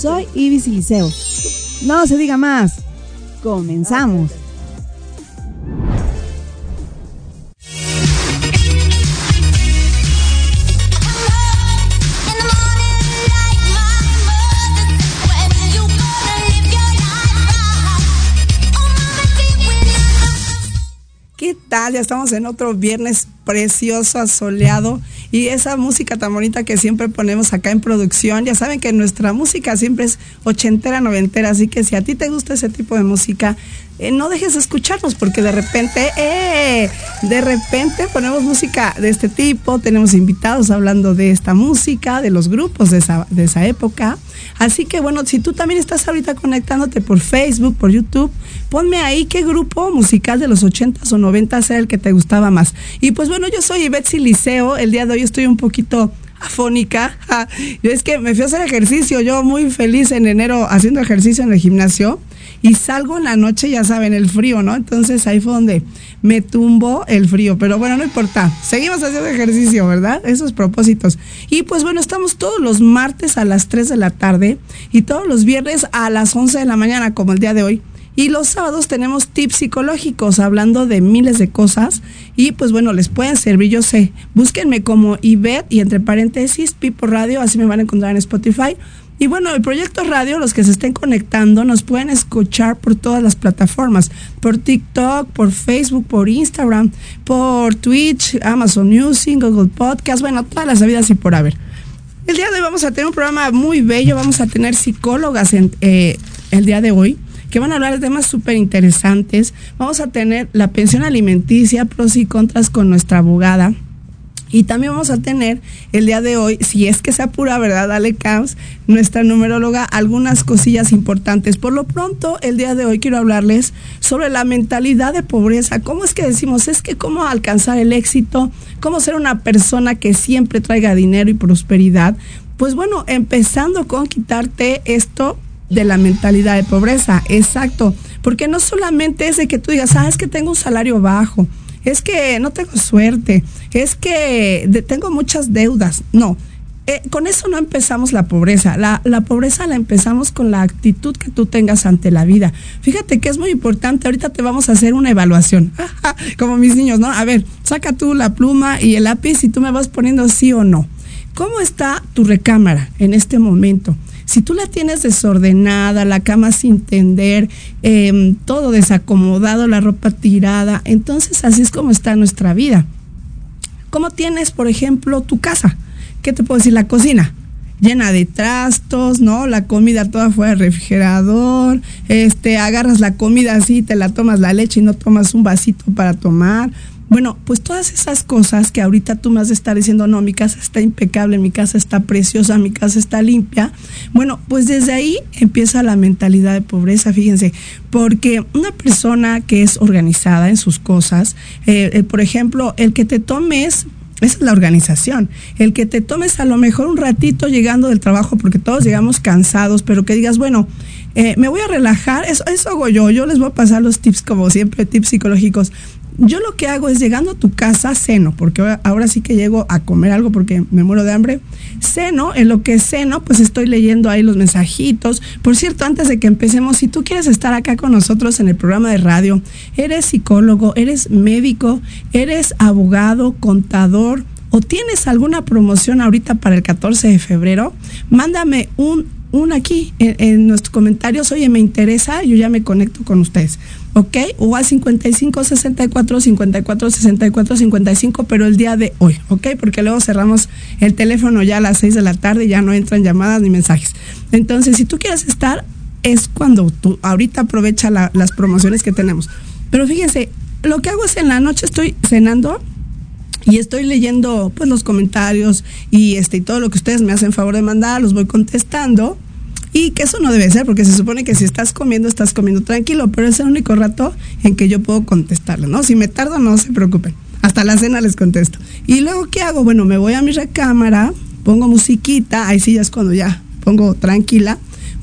Soy Ibis Liceo. No se diga más. Comenzamos. ¿Qué tal? Ya estamos en otro viernes precioso, asoleado y esa música tan bonita que siempre ponemos acá en producción. Ya saben que nuestra música siempre es ochentera, noventera, así que si a ti te gusta ese tipo de música, eh, no dejes de escucharnos porque de repente, eh, de repente ponemos música de este tipo, tenemos invitados hablando de esta música, de los grupos de esa, de esa época. Así que bueno, si tú también estás ahorita conectándote por Facebook, por YouTube, ponme ahí qué grupo musical de los 80s o 90s era el que te gustaba más. Y pues bueno, yo soy Betsy Liceo, el día de hoy estoy un poquito afónica. Yo es que me fui a hacer ejercicio, yo muy feliz en enero haciendo ejercicio en el gimnasio y salgo en la noche, ya saben, el frío, ¿no? Entonces ahí fue donde me tumbó el frío, pero bueno, no importa, seguimos haciendo ejercicio, ¿verdad? Esos propósitos. Y pues bueno, estamos todos los martes a las 3 de la tarde y todos los viernes a las 11 de la mañana, como el día de hoy. Y los sábados tenemos tips psicológicos hablando de miles de cosas. Y pues bueno, les pueden servir, yo sé. Búsquenme como Ivette y entre paréntesis Pipo Radio, así me van a encontrar en Spotify. Y bueno, el proyecto radio, los que se estén conectando, nos pueden escuchar por todas las plataformas, por TikTok, por Facebook, por Instagram, por Twitch, Amazon Music, Google Podcast, bueno, todas las sabidas y por haber. El día de hoy vamos a tener un programa muy bello, vamos a tener psicólogas en, eh, el día de hoy que van a hablar de temas súper interesantes. Vamos a tener la pensión alimenticia, pros y contras con nuestra abogada. Y también vamos a tener el día de hoy, si es que se apura, ¿verdad? Dale Camps, nuestra numeróloga, algunas cosillas importantes. Por lo pronto, el día de hoy quiero hablarles sobre la mentalidad de pobreza. ¿Cómo es que decimos? Es que cómo alcanzar el éxito, cómo ser una persona que siempre traiga dinero y prosperidad. Pues bueno, empezando con quitarte esto de la mentalidad de pobreza, exacto. Porque no solamente es de que tú digas, ah, es que tengo un salario bajo es que no tengo suerte, es que tengo muchas deudas. No, eh, con eso no empezamos la pobreza. La, la, pobreza la empezamos con la actitud que tú tengas ante la vida. Fíjate que es muy importante. Ahorita te vamos a hacer una evaluación. Como mis niños, ¿no? A ver, saca tú la pluma y el lápiz y tú me vas poniendo sí o no. ¿Cómo está tu recámara en este momento? Si tú la tienes desordenada, la cama sin tender, em, todo desacomodado, la ropa tirada, entonces así es como está nuestra vida. ¿Cómo tienes, por ejemplo, tu casa? ¿Qué te puedo decir? La cocina llena de trastos, ¿no? La comida toda fuera del refrigerador, este, agarras la comida así, te la tomas la leche y no tomas un vasito para tomar. Bueno, pues todas esas cosas que ahorita tú me has de estar diciendo, no, mi casa está impecable, mi casa está preciosa, mi casa está limpia. Bueno, pues desde ahí empieza la mentalidad de pobreza, fíjense, porque una persona que es organizada en sus cosas, eh, eh, por ejemplo, el que te tomes esa es la organización. El que te tomes a lo mejor un ratito llegando del trabajo, porque todos llegamos cansados, pero que digas, bueno, eh, me voy a relajar, eso, eso hago yo, yo les voy a pasar los tips como siempre, tips psicológicos yo lo que hago es llegando a tu casa, ceno, porque ahora sí que llego a comer algo porque me muero de hambre. Ceno, en lo que ceno, pues estoy leyendo ahí los mensajitos. Por cierto, antes de que empecemos, si tú quieres estar acá con nosotros en el programa de radio, eres psicólogo, eres médico, eres abogado, contador, o tienes alguna promoción ahorita para el 14 de febrero, mándame un, un aquí en, en nuestros comentarios. Oye, me interesa, yo ya me conecto con ustedes. ¿Ok? O a 55 64 54 64 55, pero el día de hoy, ¿ok? Porque luego cerramos el teléfono ya a las 6 de la tarde y ya no entran llamadas ni mensajes. Entonces, si tú quieres estar, es cuando tú ahorita aprovecha las promociones que tenemos. Pero fíjense, lo que hago es en la noche estoy cenando y estoy leyendo pues los comentarios y este y todo lo que ustedes me hacen favor de mandar, los voy contestando. Y que eso no debe ser, porque se supone que si estás comiendo, estás comiendo tranquilo, pero es el único rato en que yo puedo contestarle, ¿no? Si me tardo, no se preocupen. Hasta la cena les contesto. Y luego, ¿qué hago? Bueno, me voy a mi recámara, pongo musiquita, ahí sí ya es cuando ya pongo tranquila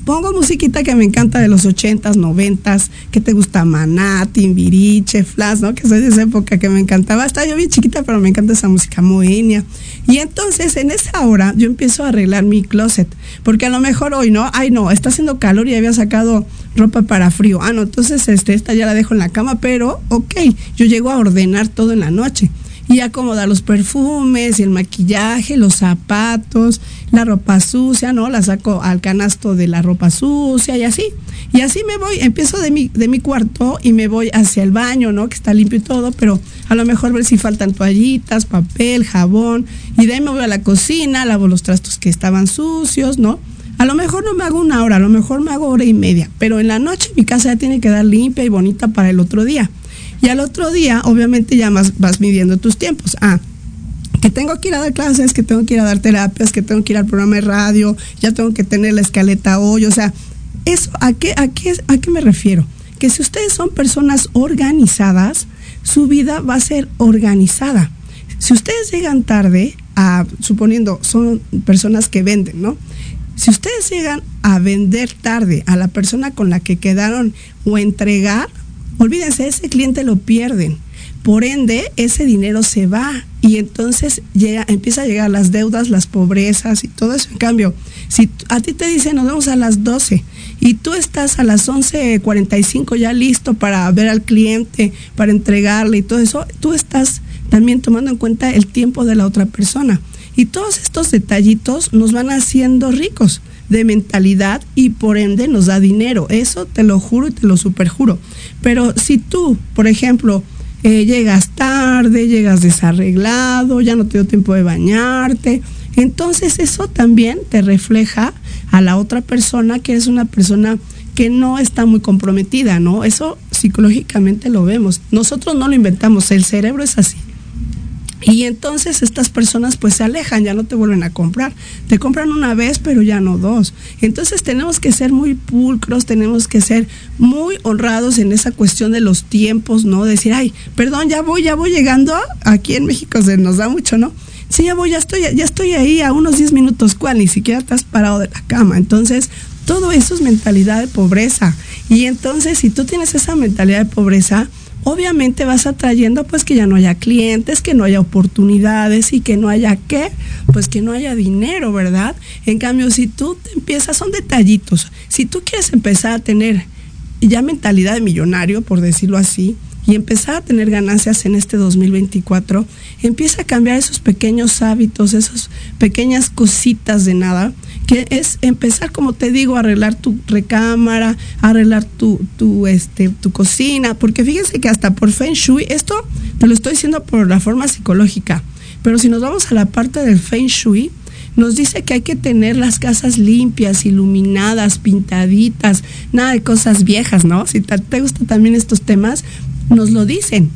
pongo musiquita que me encanta de los 80s, 90s, que te gusta Maná, Timbiriche, Flash, ¿no? Que soy de esa época que me encantaba. Estaba yo bien chiquita, pero me encanta esa música moenia. Y entonces en esa hora yo empiezo a arreglar mi closet, porque a lo mejor hoy, ¿no? Ay, no, está haciendo calor y había sacado ropa para frío. Ah, no, entonces este, esta ya la dejo en la cama, pero ok, yo llego a ordenar todo en la noche y acomoda los perfumes, el maquillaje, los zapatos, la ropa sucia, ¿no? La saco al canasto de la ropa sucia y así. Y así me voy, empiezo de mi, de mi cuarto y me voy hacia el baño, ¿no? Que está limpio y todo, pero a lo mejor ver si faltan toallitas, papel, jabón. Y de ahí me voy a la cocina, lavo los trastos que estaban sucios, ¿no? A lo mejor no me hago una hora, a lo mejor me hago hora y media, pero en la noche mi casa ya tiene que quedar limpia y bonita para el otro día. Y al otro día, obviamente, ya más vas midiendo tus tiempos. Ah, que tengo que ir a dar clases, que tengo que ir a dar terapias, que tengo que ir al programa de radio, ya tengo que tener la escaleta hoy. O sea, eso, ¿a qué, a qué, a qué me refiero? Que si ustedes son personas organizadas, su vida va a ser organizada. Si ustedes llegan tarde, a, suponiendo son personas que venden, ¿no? Si ustedes llegan a vender tarde a la persona con la que quedaron o entregar, Olvídense, ese cliente lo pierden. Por ende, ese dinero se va y entonces llega, empieza a llegar las deudas, las pobrezas y todo eso. En cambio, si a ti te dicen nos vemos a las 12 y tú estás a las 11.45 ya listo para ver al cliente, para entregarle y todo eso, tú estás también tomando en cuenta el tiempo de la otra persona. Y todos estos detallitos nos van haciendo ricos de mentalidad y por ende nos da dinero. Eso te lo juro y te lo superjuro. Pero si tú, por ejemplo, eh, llegas tarde, llegas desarreglado, ya no te dio tiempo de bañarte, entonces eso también te refleja a la otra persona que es una persona que no está muy comprometida, ¿no? Eso psicológicamente lo vemos. Nosotros no lo inventamos, el cerebro es así. Y entonces estas personas pues se alejan, ya no te vuelven a comprar. Te compran una vez, pero ya no dos. Entonces tenemos que ser muy pulcros, tenemos que ser muy honrados en esa cuestión de los tiempos, ¿no? Decir, ay, perdón, ya voy, ya voy llegando. Aquí en México se nos da mucho, ¿no? Sí, ya voy, ya estoy, ya estoy ahí a unos 10 minutos, ¿cuál? Ni siquiera estás parado de la cama. Entonces, todo eso es mentalidad de pobreza. Y entonces, si tú tienes esa mentalidad de pobreza, obviamente vas atrayendo pues que ya no haya clientes, que no haya oportunidades y que no haya qué, pues que no haya dinero, ¿verdad? En cambio, si tú te empiezas, son detallitos, si tú quieres empezar a tener ya mentalidad de millonario, por decirlo así, y empezar a tener ganancias en este 2024, empieza a cambiar esos pequeños hábitos, esas pequeñas cositas de nada que es empezar, como te digo, a arreglar tu recámara, arreglar tu, tu, este, tu cocina, porque fíjense que hasta por Feng Shui, esto te lo estoy diciendo por la forma psicológica, pero si nos vamos a la parte del Feng Shui, nos dice que hay que tener las casas limpias, iluminadas, pintaditas, nada de cosas viejas, ¿no? Si te, te gustan también estos temas, nos lo dicen.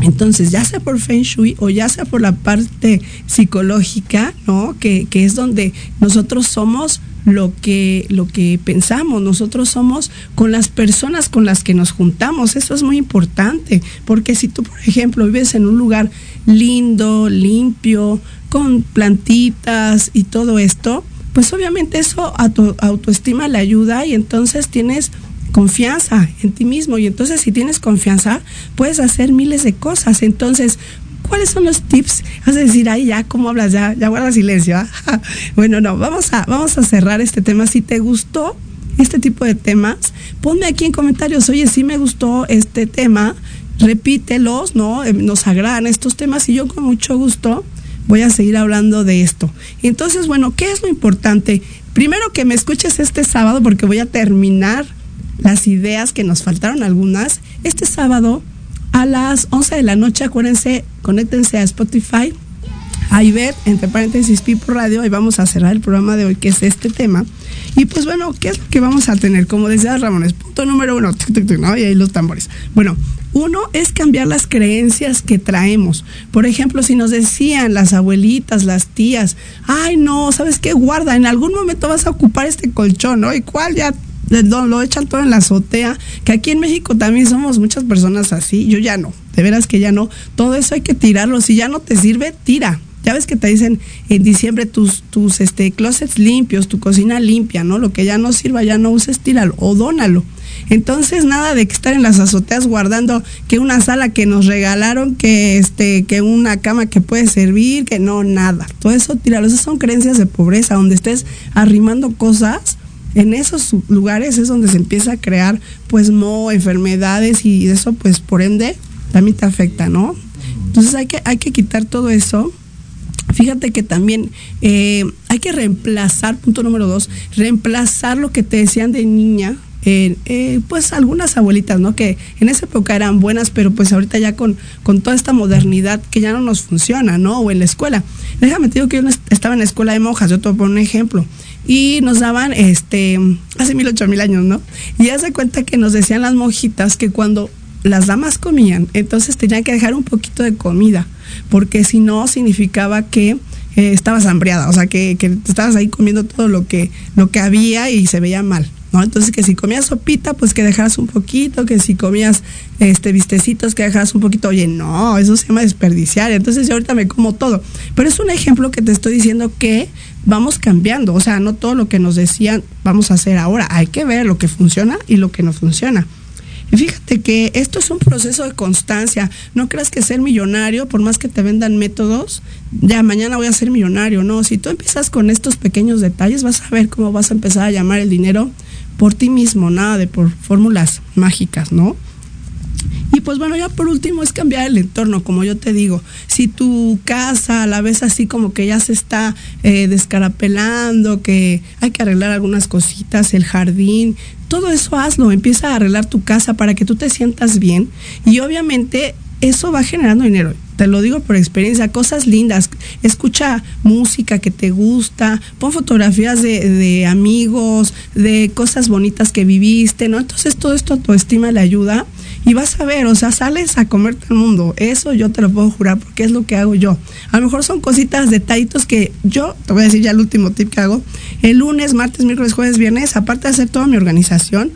Entonces, ya sea por Feng Shui o ya sea por la parte psicológica, ¿no? Que, que es donde nosotros somos lo que, lo que pensamos, nosotros somos con las personas con las que nos juntamos, eso es muy importante, porque si tú, por ejemplo, vives en un lugar lindo, limpio, con plantitas y todo esto, pues obviamente eso a autoestima le ayuda y entonces tienes confianza en ti mismo y entonces si tienes confianza puedes hacer miles de cosas. Entonces, ¿cuáles son los tips? Vas a decir, ay, ya, ¿cómo hablas? Ya, ya guarda silencio. ¿ah? bueno, no, vamos a, vamos a cerrar este tema. Si te gustó este tipo de temas, ponme aquí en comentarios, oye, si me gustó este tema, repítelos, ¿no? Eh, nos agradan estos temas y yo con mucho gusto voy a seguir hablando de esto. Entonces, bueno, ¿qué es lo importante? Primero que me escuches este sábado porque voy a terminar las ideas que nos faltaron algunas. Este sábado a las 11 de la noche, acuérdense, conéctense a Spotify, a Ivette, entre paréntesis Pipo Radio, y vamos a cerrar el programa de hoy, que es este tema. Y pues bueno, ¿qué es lo que vamos a tener? Como decía Ramones, punto número uno, ¿no? y ahí los tambores. Bueno, Uno es cambiar las creencias que traemos. Por ejemplo, si nos decían las abuelitas, las tías, ay no, ¿sabes qué? Guarda, en algún momento vas a ocupar este colchón, ¿no? ¿Y cuál ya lo, lo, echan todo en la azotea, que aquí en México también somos muchas personas así, yo ya no, de veras que ya no, todo eso hay que tirarlo, si ya no te sirve, tira. Ya ves que te dicen en diciembre tus, tus este, closets limpios, tu cocina limpia, ¿no? Lo que ya no sirva, ya no uses, tíralo o dónalo. Entonces, nada de que estar en las azoteas guardando que una sala que nos regalaron, que este, que una cama que puede servir, que no, nada. Todo eso, tíralo. Esas son creencias de pobreza, donde estés arrimando cosas en esos lugares es donde se empieza a crear pues mo, enfermedades y eso pues por ende también te afecta, ¿no? Entonces hay que, hay que quitar todo eso. Fíjate que también eh, hay que reemplazar, punto número dos, reemplazar lo que te decían de niña, eh, pues algunas abuelitas, ¿no? Que en esa época eran buenas, pero pues ahorita ya con, con toda esta modernidad que ya no nos funciona, ¿no? O en la escuela. Déjame te que yo estaba en la escuela de monjas, yo te voy a poner un ejemplo y nos daban este hace mil ocho mil años, ¿no? Y ya se cuenta que nos decían las monjitas que cuando las damas comían, entonces tenían que dejar un poquito de comida, porque si no significaba que eh, estabas hambriada, o sea que, que estabas ahí comiendo todo lo que, lo que había y se veía mal. ¿No? Entonces que si comías sopita, pues que dejaras un poquito, que si comías este vistecitos, que dejaras un poquito. Oye, no, eso se llama desperdiciar. Entonces yo ahorita me como todo. Pero es un ejemplo que te estoy diciendo que vamos cambiando, o sea, no todo lo que nos decían vamos a hacer ahora, hay que ver lo que funciona y lo que no funciona. Y fíjate que esto es un proceso de constancia. No creas que ser millonario, por más que te vendan métodos, ya mañana voy a ser millonario. No, si tú empiezas con estos pequeños detalles, vas a ver cómo vas a empezar a llamar el dinero por ti mismo, nada de por fórmulas mágicas, ¿no? Y pues bueno, ya por último es cambiar el entorno, como yo te digo. Si tu casa la ves así como que ya se está eh, descarapelando, que hay que arreglar algunas cositas, el jardín, todo eso hazlo, empieza a arreglar tu casa para que tú te sientas bien y obviamente eso va generando dinero. Te lo digo por experiencia, cosas lindas. Escucha música que te gusta, pon fotografías de, de, amigos, de cosas bonitas que viviste, ¿no? Entonces todo esto a tu estima le ayuda y vas a ver, o sea, sales a comerte el mundo. Eso yo te lo puedo jurar porque es lo que hago yo. A lo mejor son cositas, detallitos que yo, te voy a decir ya el último tip que hago. El lunes, martes, miércoles, jueves, viernes, aparte de hacer toda mi organización,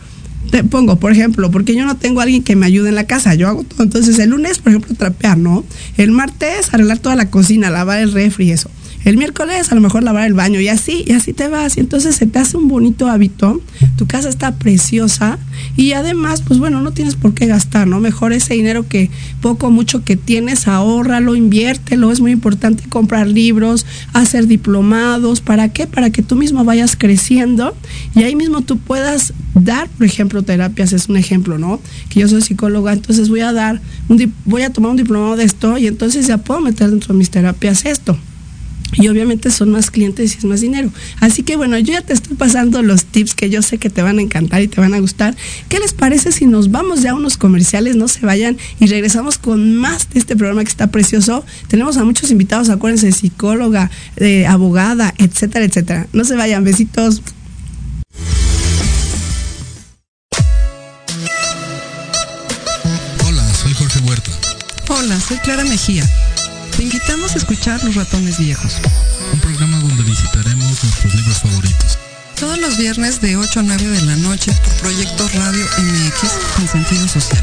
te pongo, por ejemplo, porque yo no tengo a alguien que me ayude en la casa, yo hago todo. Entonces, el lunes, por ejemplo, trapear, ¿no? El martes, arreglar toda la cocina, lavar el refri y eso. El miércoles a lo mejor lavar el baño y así, y así te vas. Y entonces se te hace un bonito hábito, tu casa está preciosa y además, pues bueno, no tienes por qué gastar, ¿no? Mejor ese dinero que poco mucho que tienes, ahórralo, inviértelo. Es muy importante comprar libros, hacer diplomados. ¿Para qué? Para que tú mismo vayas creciendo y ahí mismo tú puedas dar, por ejemplo, terapias, es un ejemplo, ¿no? Que yo soy psicóloga, entonces voy a dar, un, voy a tomar un diplomado de esto y entonces ya puedo meter dentro de mis terapias esto y obviamente son más clientes y es más dinero. Así que bueno, yo ya te estoy pasando los tips que yo sé que te van a encantar y te van a gustar. ¿Qué les parece si nos vamos ya a unos comerciales, no se vayan y regresamos con más de este programa que está precioso? Tenemos a muchos invitados, acuérdense, psicóloga, eh, abogada, etcétera, etcétera. No se vayan, besitos. Hola, soy Jorge Huerta. Hola, soy Clara Mejía. Te invitamos a escuchar Los Ratones Viejos. Un programa donde visitaremos nuestros libros favoritos. Todos los viernes de 8 a 9 de la noche por Proyecto Radio MX con sentido social.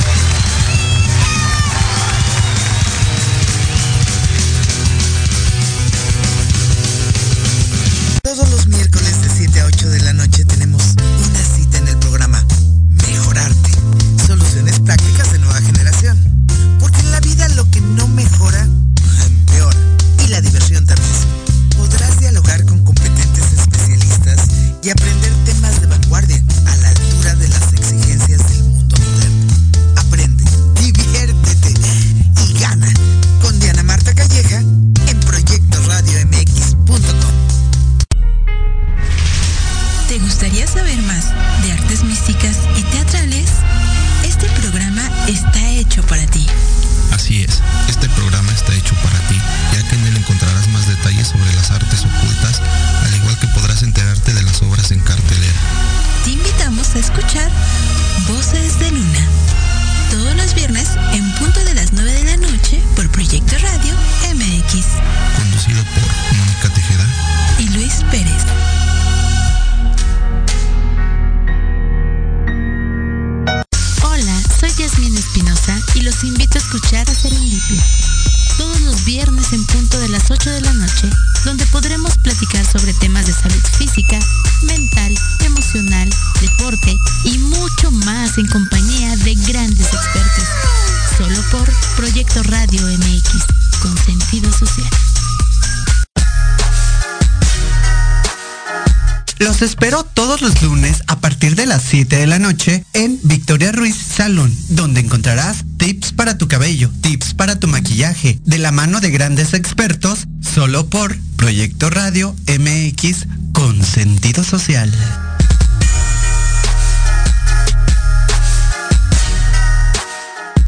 Grandes expertos, solo por Proyecto Radio MX con sentido social.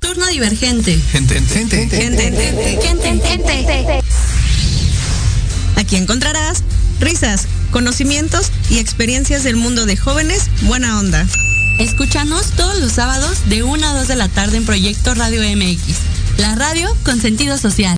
Turno divergente. Gente, gente, Gente, gente, gente. Aquí encontrarás risas, conocimientos y experiencias del mundo de jóvenes buena onda. Escúchanos todos los sábados de 1 a 2 de la tarde en Proyecto Radio MX, la radio con sentido social.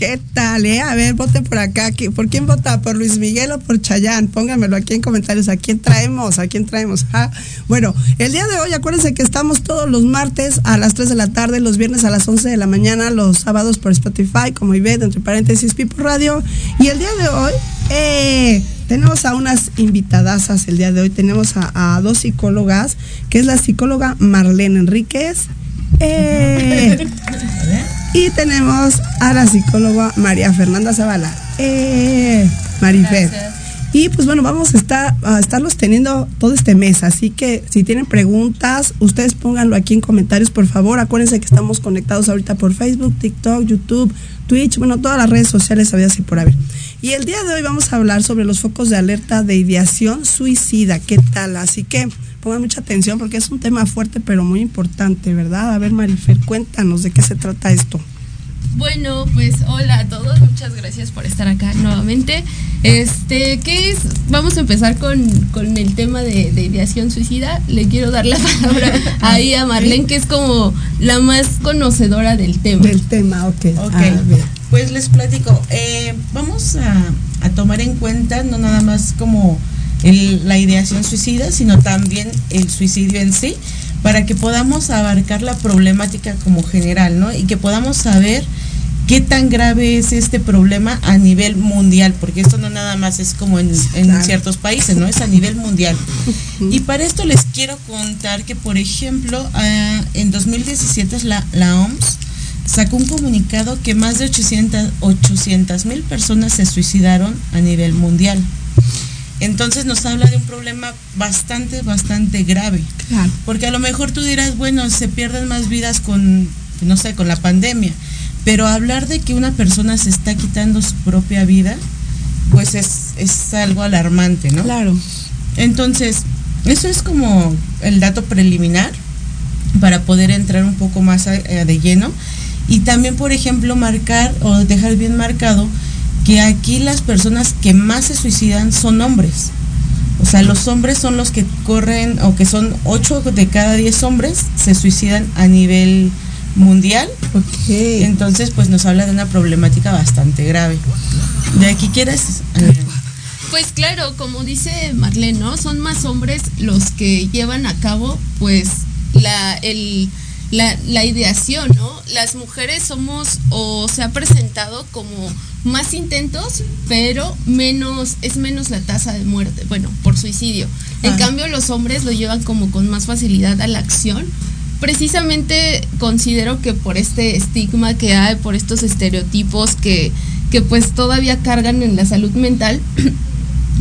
¿Qué tal, eh? A ver, voten por acá. ¿Qui- ¿Por quién vota? ¿Por Luis Miguel o por Chayán? Pónganmelo aquí en comentarios. ¿A quién traemos? ¿A quién traemos? Ah, bueno, el día de hoy, acuérdense que estamos todos los martes a las 3 de la tarde, los viernes a las 11 de la mañana, los sábados por Spotify, como Ivette, entre paréntesis, Pipo Radio. Y el día de hoy, eh, tenemos a unas invitadasas el día de hoy. Tenemos a, a dos psicólogas, que es la psicóloga Marlene Enríquez. Eh, y tenemos a la psicóloga María Fernanda Zavala. Eh. Y pues bueno, vamos a estar a estarlos teniendo todo este mes, así que si tienen preguntas, ustedes pónganlo aquí en comentarios, por favor. Acuérdense que estamos conectados ahorita por Facebook, TikTok, YouTube, Twitch, bueno, todas las redes sociales había así por haber. Y el día de hoy vamos a hablar sobre los focos de alerta de ideación suicida. ¿Qué tal? Así que pongan mucha atención porque es un tema fuerte pero muy importante, ¿verdad? A ver, Marifer, cuéntanos de qué se trata esto. Bueno, pues hola a todos, muchas gracias por estar acá nuevamente. Este, ¿qué es? Vamos a empezar con, con el tema de, de ideación suicida. Le quiero dar la palabra ahí a Marlene, que es como la más conocedora del tema. Del tema, ok. Ok, A ver. pues les platico. Eh, vamos a, a tomar en cuenta no nada más como el- la ideación suicida, sino también el suicidio en sí, para que podamos abarcar la problemática como general, ¿no? Y que podamos saber qué tan grave es este problema a nivel mundial, porque esto no nada más es como en, en Claro. ciertos países, ¿no? Es a nivel mundial. Y para esto les quiero contar que, por ejemplo, ah, en 2017 la, la OMS sacó un comunicado que más de 800 mil personas se suicidaron a nivel mundial. Entonces nos habla de un problema bastante, bastante grave. Claro. Porque a lo mejor tú dirás, bueno, se pierden más vidas con, no sé, con la pandemia. Pero hablar de que una persona se está quitando su propia vida pues es, es algo alarmante, ¿no? Claro. Entonces, eso es como el dato preliminar para poder entrar un poco más a- a de lleno. Y también, por ejemplo, marcar o dejar bien marcado que aquí las personas que más se suicidan son hombres. O sea, los hombres son los que corren, o que son 8 de cada 10 hombres se suicidan a nivel mundial. Entonces, pues nos habla de una problemática bastante grave. ¿De aquí quieres? Pues claro, como dice Marlene, ¿no? Son más hombres los que llevan a cabo, pues, la, el, la, la ideación, ¿no? Las mujeres somos, o se ha presentado como más intentos, pero menos, es menos la tasa de muerte, bueno, por suicidio. En Ah. cambio, los hombres lo llevan como con más facilidad a la acción. Precisamente considero que por este estigma que hay, por estos estereotipos que, que pues todavía cargan en la salud mental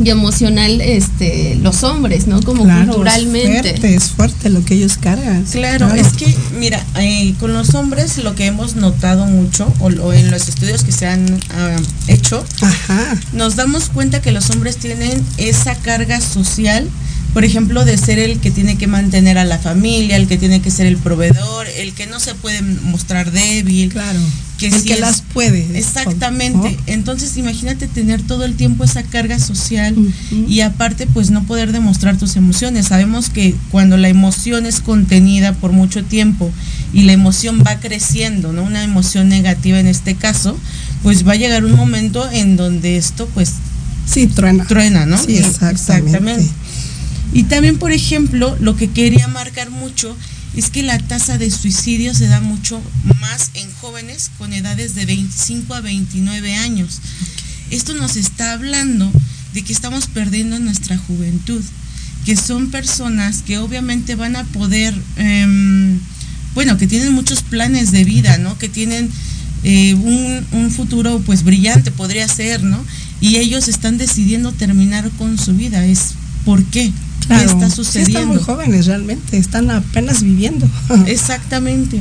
y emocional este los hombres, ¿no? Como Claro, culturalmente. Es fuerte, es fuerte lo que ellos cargan. Claro, es que, mira, eh, con los hombres lo que hemos notado mucho, o, o en los estudios que se han ah, hecho, nos damos cuenta que los hombres tienen esa carga social, por ejemplo, de ser el que tiene que mantener a la familia, el que tiene que ser el proveedor, el que no se puede mostrar débil. Claro. Que El sí que es- las puede. Exactamente. Entonces, imagínate tener todo el tiempo esa carga social y aparte, pues no poder demostrar tus emociones. Sabemos que cuando la emoción es contenida por mucho tiempo y la emoción va creciendo, ¿no? Una emoción negativa en este caso, pues va a llegar un momento en donde esto, pues. Sí, truena. Truena, ¿no? Sí, exactamente. Y también, por ejemplo, lo que quería marcar mucho es que la tasa de suicidio se da mucho más en jóvenes con edades de 25 a 29 años. Esto nos está hablando de que estamos perdiendo nuestra juventud, que son personas que obviamente van a poder, em, bueno, que tienen muchos planes de vida, ¿no? Que tienen eh, un, un futuro pues brillante, podría ser, ¿no? Y ellos están decidiendo terminar con su vida. Es ¿por qué? Claro. ¿Qué está Sí, sucediendo? están muy jóvenes realmente, están apenas viviendo. Exactamente.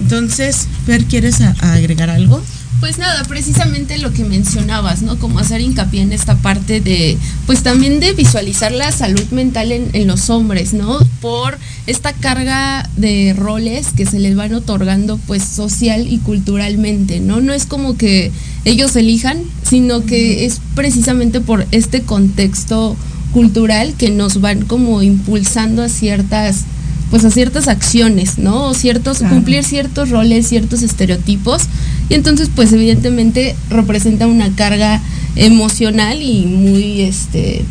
Entonces, Fer, ¿quieres a- a agregar algo? Pues nada, precisamente lo que mencionabas, ¿no? Como hacer hincapié en esta parte de, pues también de visualizar la salud mental en, en los hombres, ¿no? Por esta carga de roles que se les van otorgando, pues social y culturalmente, ¿no? No es como que ellos elijan, sino que es precisamente por este contexto cultural que nos van como impulsando a ciertas pues a ciertas acciones, ¿no? O ciertos, Claro. cumplir ciertos roles, ciertos estereotipos. Y entonces, pues evidentemente representa una carga emocional y muy, este,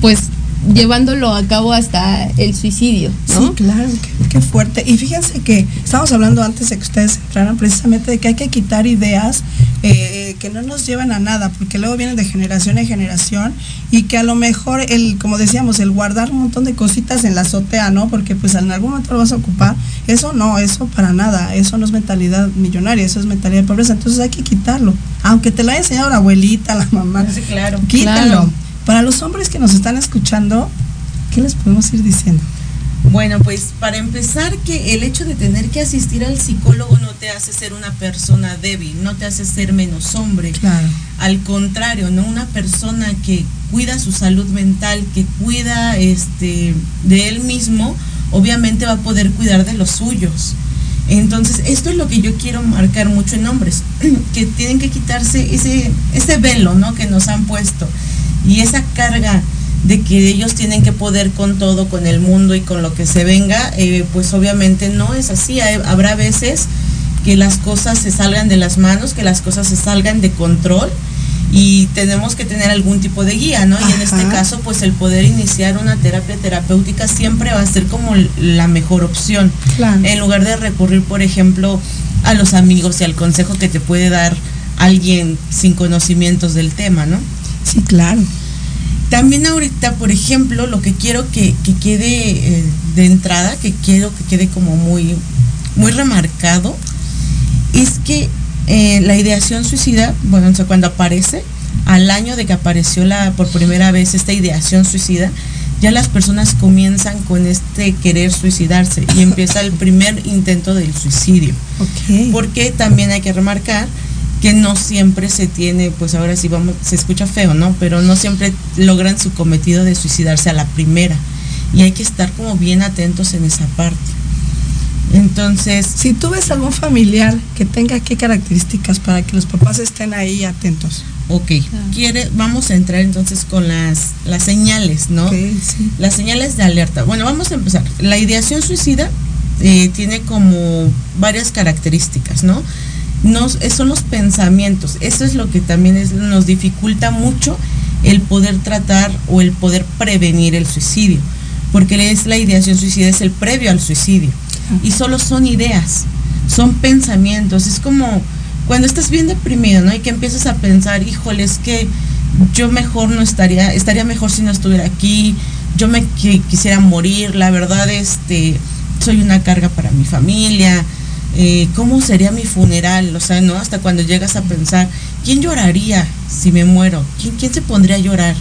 pues llevándolo a cabo hasta el suicidio, ¿no? Sí, claro, qué, qué fuerte. Y fíjense que estábamos hablando antes de que ustedes entraran precisamente de que hay que quitar ideas eh, que no nos llevan a nada, porque luego vienen de generación en generación y que a lo mejor el, como decíamos, el guardar un montón de cositas en la azotea, ¿no? Porque pues en algún momento lo vas a ocupar. Eso no, eso para nada, eso no es mentalidad millonaria, eso es mentalidad de pobreza. Entonces hay que quitarlo. Aunque te lo haya enseñado la abuelita, la mamá. Sí, claro. Quítalo. Claro. Para los hombres que nos están escuchando, ¿qué les podemos ir diciendo? Bueno, pues para empezar que el hecho de tener que asistir al psicólogo no te hace ser una persona débil, no te hace ser menos hombre. Claro. Al contrario, ¿no? Una persona que cuida su salud mental, que cuida este de él mismo, obviamente va a poder cuidar de los suyos. Entonces, esto es lo que yo quiero marcar mucho en hombres, que tienen que quitarse ese, ese velo, ¿no? Que nos han puesto y esa carga de que ellos tienen que poder con todo, con el mundo y con lo que se venga, eh, pues obviamente no es así. Hay- habrá veces que las cosas se salgan de las manos, que las cosas se salgan de control y tenemos que tener algún tipo de guía, ¿no? Y en este caso, pues el poder iniciar una terapia terapéutica siempre va a ser como la mejor opción. Claro. En lugar de recurrir, por ejemplo, a los amigos y al consejo que te puede dar alguien sin conocimientos del tema, ¿no? Sí, claro. También ahorita, por ejemplo, lo que quiero que, que quede eh, de entrada, que quiero que quede como muy, muy remarcado, es que eh, la ideación suicida, bueno, o sea, cuando aparece, al año de que apareció la, por primera vez esta ideación suicida, ya las personas comienzan con este querer suicidarse y empieza el primer intento del suicidio. Ok. Porque también hay que remarcar que no siempre se tiene, pues ahora sí vamos, se escucha feo, ¿no? Pero no siempre logran su cometido de suicidarse a la primera. Y hay que estar como bien atentos en esa parte. Entonces, Si tú ves algún familiar que tenga qué características para que los papás estén ahí atentos. ok, quiere, vamos a entrar entonces con las, las señales, ¿no? Sí. Las señales de alerta. Bueno, vamos a empezar. La ideación suicida eh, tiene como varias características, ¿no? Nos, eh, son los pensamientos. Eso es lo que también es- nos dificulta mucho el poder tratar o el poder prevenir el suicidio. Porque es la ideación suicida, es el previo al suicidio. Y solo son ideas, son pensamientos. Es como cuando estás bien deprimido, ¿no? Y que empiezas a pensar, híjole, es que yo mejor no estaría, estaría mejor si no estuviera aquí, yo me qui- quisiera morir, la verdad, este, soy una carga para mi familia, eh, ¿cómo sería mi funeral? O sea, ¿no? Hasta cuando llegas a pensar, ¿quién lloraría si me muero? ¿Quién, quién se pondría a llorar?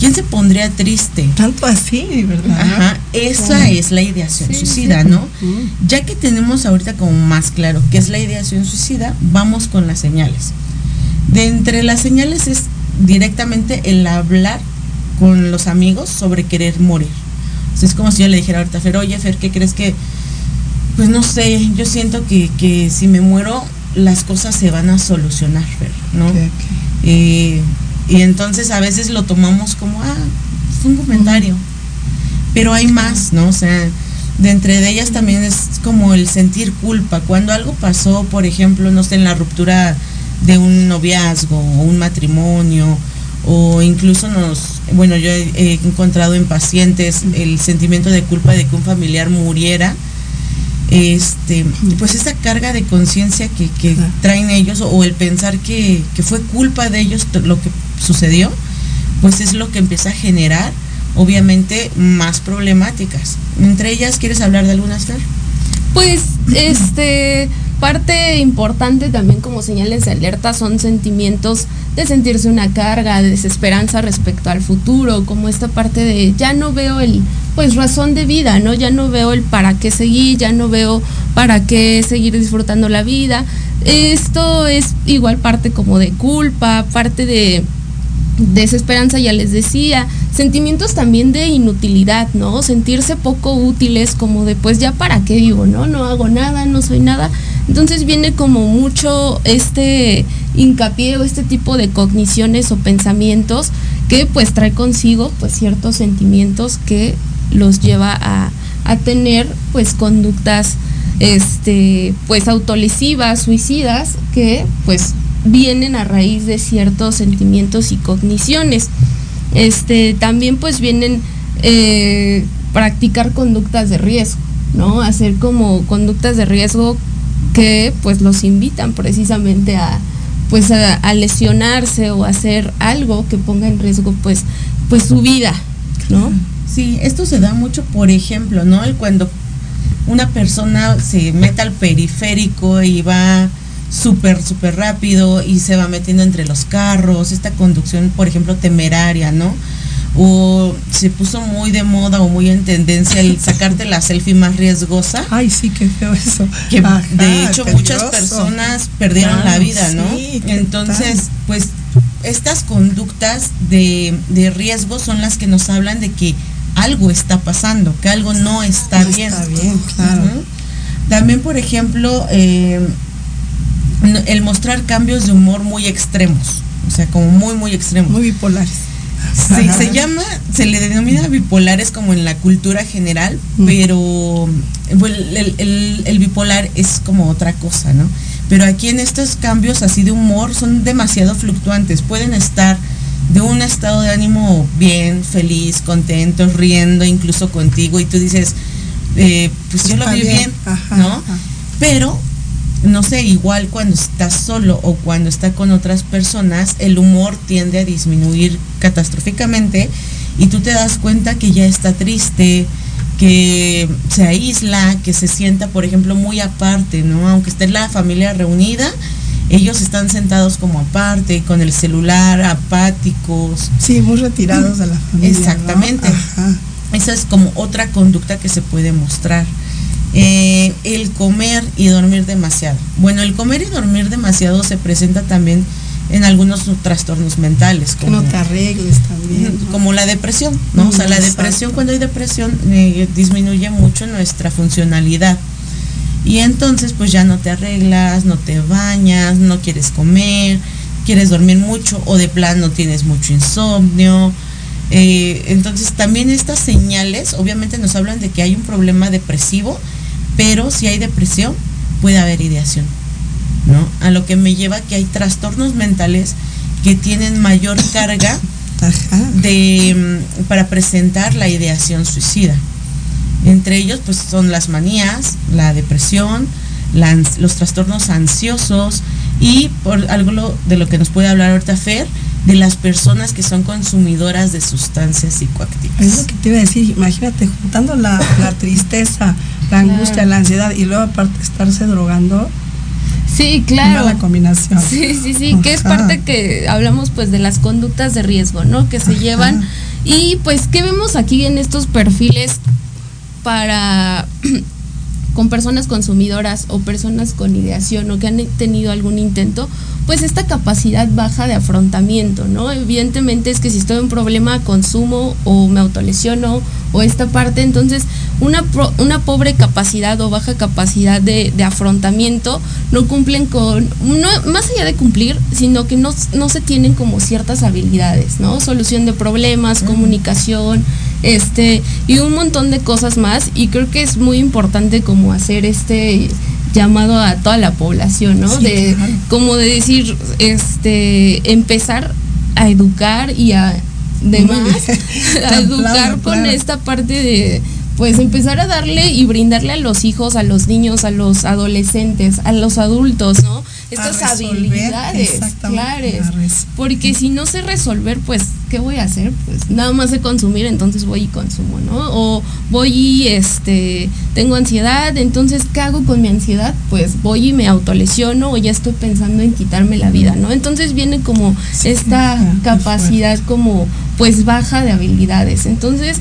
¿Quién se pondría triste? Tanto así, ¿verdad? Ajá, esa Oh. es la ideación Sí, suicida, sí. ¿no? Ujú. Ya que tenemos ahorita como más claro qué es la ideación suicida, vamos con las señales. De entre las señales es directamente el hablar con los amigos sobre querer morir. O sea, es como si yo le dijera ahorita a Fer, oye Fer, ¿qué crees que? Pues no sé, yo siento que, que si me muero las cosas se van a solucionar, ¿no? Eh, y entonces a veces lo tomamos como, ah, es un comentario. Pero hay más, ¿no? O sea, de entre de ellas también es como el sentir culpa. Cuando algo pasó, por ejemplo, no sé, en la ruptura de un noviazgo o un matrimonio, o incluso nos, bueno, yo he, he encontrado en pacientes el sentimiento de culpa de que un familiar muriera, este, pues esa carga de conciencia que, que traen ellos o el pensar que, que fue culpa de ellos lo que sucedió, pues es lo que empieza a generar obviamente más problemáticas. Entre ellas, ¿quieres hablar de algunas, Fer? Pues, este, parte importante también como señales de alerta son sentimientos de sentirse una carga, de desesperanza respecto al futuro, como esta parte de ya no veo el, pues razón de vida, ¿no? Ya no veo el para qué seguir, ya no veo para qué seguir disfrutando la vida. Esto es igual parte como de culpa, parte de desesperanza, ya les decía, sentimientos también de inutilidad, ¿no? Sentirse poco útiles, como de pues ya para qué vivo, ¿no? No hago nada, no soy nada. Entonces viene como mucho este hincapié o este tipo de cogniciones o pensamientos que pues trae consigo pues ciertos sentimientos que los lleva a, a tener pues conductas este pues autolesivas, suicidas, que pues vienen a raíz de ciertos sentimientos y cogniciones. Este, también pues vienen eh, practicar conductas de riesgo, ¿no? Hacer como conductas de riesgo que pues los invitan precisamente a pues a, a lesionarse o hacer algo que ponga en riesgo pues pues su vida, ¿no? Sí, esto se da mucho, por ejemplo, ¿no? El cuando una persona se mete al periférico y va súper, súper rápido y se va metiendo entre los carros, esta conducción, por ejemplo, temeraria, ¿no? O se puso muy de moda o muy en tendencia el sacarte la selfie más riesgosa. Ay, sí, qué feo eso. Que Ajá, de hecho muchas personas perdieron Claro, la vida, ¿no? sí, ¿qué Entonces, tal? pues estas conductas de, de riesgo son las que nos hablan de que algo está pasando, que algo no está No bien. está bien, claro. Ujú. También, por ejemplo, eh, el mostrar cambios de humor muy extremos, o sea, como muy, muy extremos. Muy bipolares. Sí, se llama, se le denomina bipolares como en la cultura general, Mm. pero bueno, el, el- el bipolar es como otra cosa, ¿no? Pero aquí en estos cambios así de humor son demasiado fluctuantes, pueden estar de un estado de ánimo bien, feliz, contentos, riendo incluso contigo y tú dices, eh, pues yo lo vi bien, bien, ajá, ¿no? ajá. Pero no sé, igual cuando estás solo o cuando está con otras personas, el humor tiende a disminuir catastróficamente y tú te das cuenta que ya está triste, que se aísla, que se sienta, por ejemplo, muy aparte, ¿no? Aunque esté la familia reunida, ellos están sentados como aparte, con el celular, apáticos. Sí, muy retirados de la familia. Exactamente. Esa es como otra conducta que se puede mostrar. Eh, el comer y dormir demasiado. Bueno, el comer y dormir demasiado se presenta también en algunos trastornos mentales. Que no te arregles también. ¿no? Como la depresión, ¿no? o sea, la Exacto. depresión, cuando hay depresión, eh, disminuye mucho nuestra funcionalidad. Y entonces, pues ya no te arreglas, no te bañas, no quieres comer, quieres dormir mucho o de plano tienes mucho insomnio. Eh, entonces, también estas señales, obviamente, nos hablan de que hay un problema depresivo, pero si hay depresión, puede haber ideación. ¿no? A lo que me lleva que hay trastornos mentales que tienen mayor carga de mm, para presentar la ideación suicida. Entre ellos pues son las manías, la depresión, la los trastornos ansiosos y por algo de lo que nos puede hablar ahorita Fer, de las personas que son consumidoras de sustancias psicoactivas. Es lo que te iba a decir, imagínate juntando la, la tristeza, la angustia, Claro. la ansiedad y luego aparte estarse drogando. Sí, claro. Mala combinación. Sí, sí, sí, que es parte que hablamos pues de las conductas de riesgo, ¿no? Que se llevan. Y pues, ¿qué vemos aquí en estos perfiles para con personas consumidoras o personas con ideación o que han tenido algún intento, pues esta capacidad baja de afrontamiento, ¿no? Evidentemente es que si estoy en un problema consumo o me autolesiono o esta parte, entonces una, pro- una pobre capacidad o baja capacidad de, de afrontamiento no cumplen con, no, más allá de cumplir, sino que no, no se tienen como ciertas habilidades, ¿no? Solución de problemas, comunicación, este, y un montón de cosas más, y creo que es muy importante como hacer este llamado a toda la población, ¿no? Sí, de claro. como de decir, este, empezar a educar y a demás, a educar con claro. esta parte de pues empezar a darle y brindarle a los hijos, a los niños, a los adolescentes, a los adultos, ¿no? Estas resolver, habilidades, claras. Porque si no sé resolver, pues, ¿qué voy a hacer? Pues nada más sé consumir, entonces voy y consumo, ¿no? O voy y, este, tengo ansiedad, entonces, ¿qué hago con mi ansiedad? Pues voy y me autolesiono o ya estoy pensando en quitarme la vida, ¿no? Entonces viene como esta capacidad como, pues, baja de habilidades. Entonces,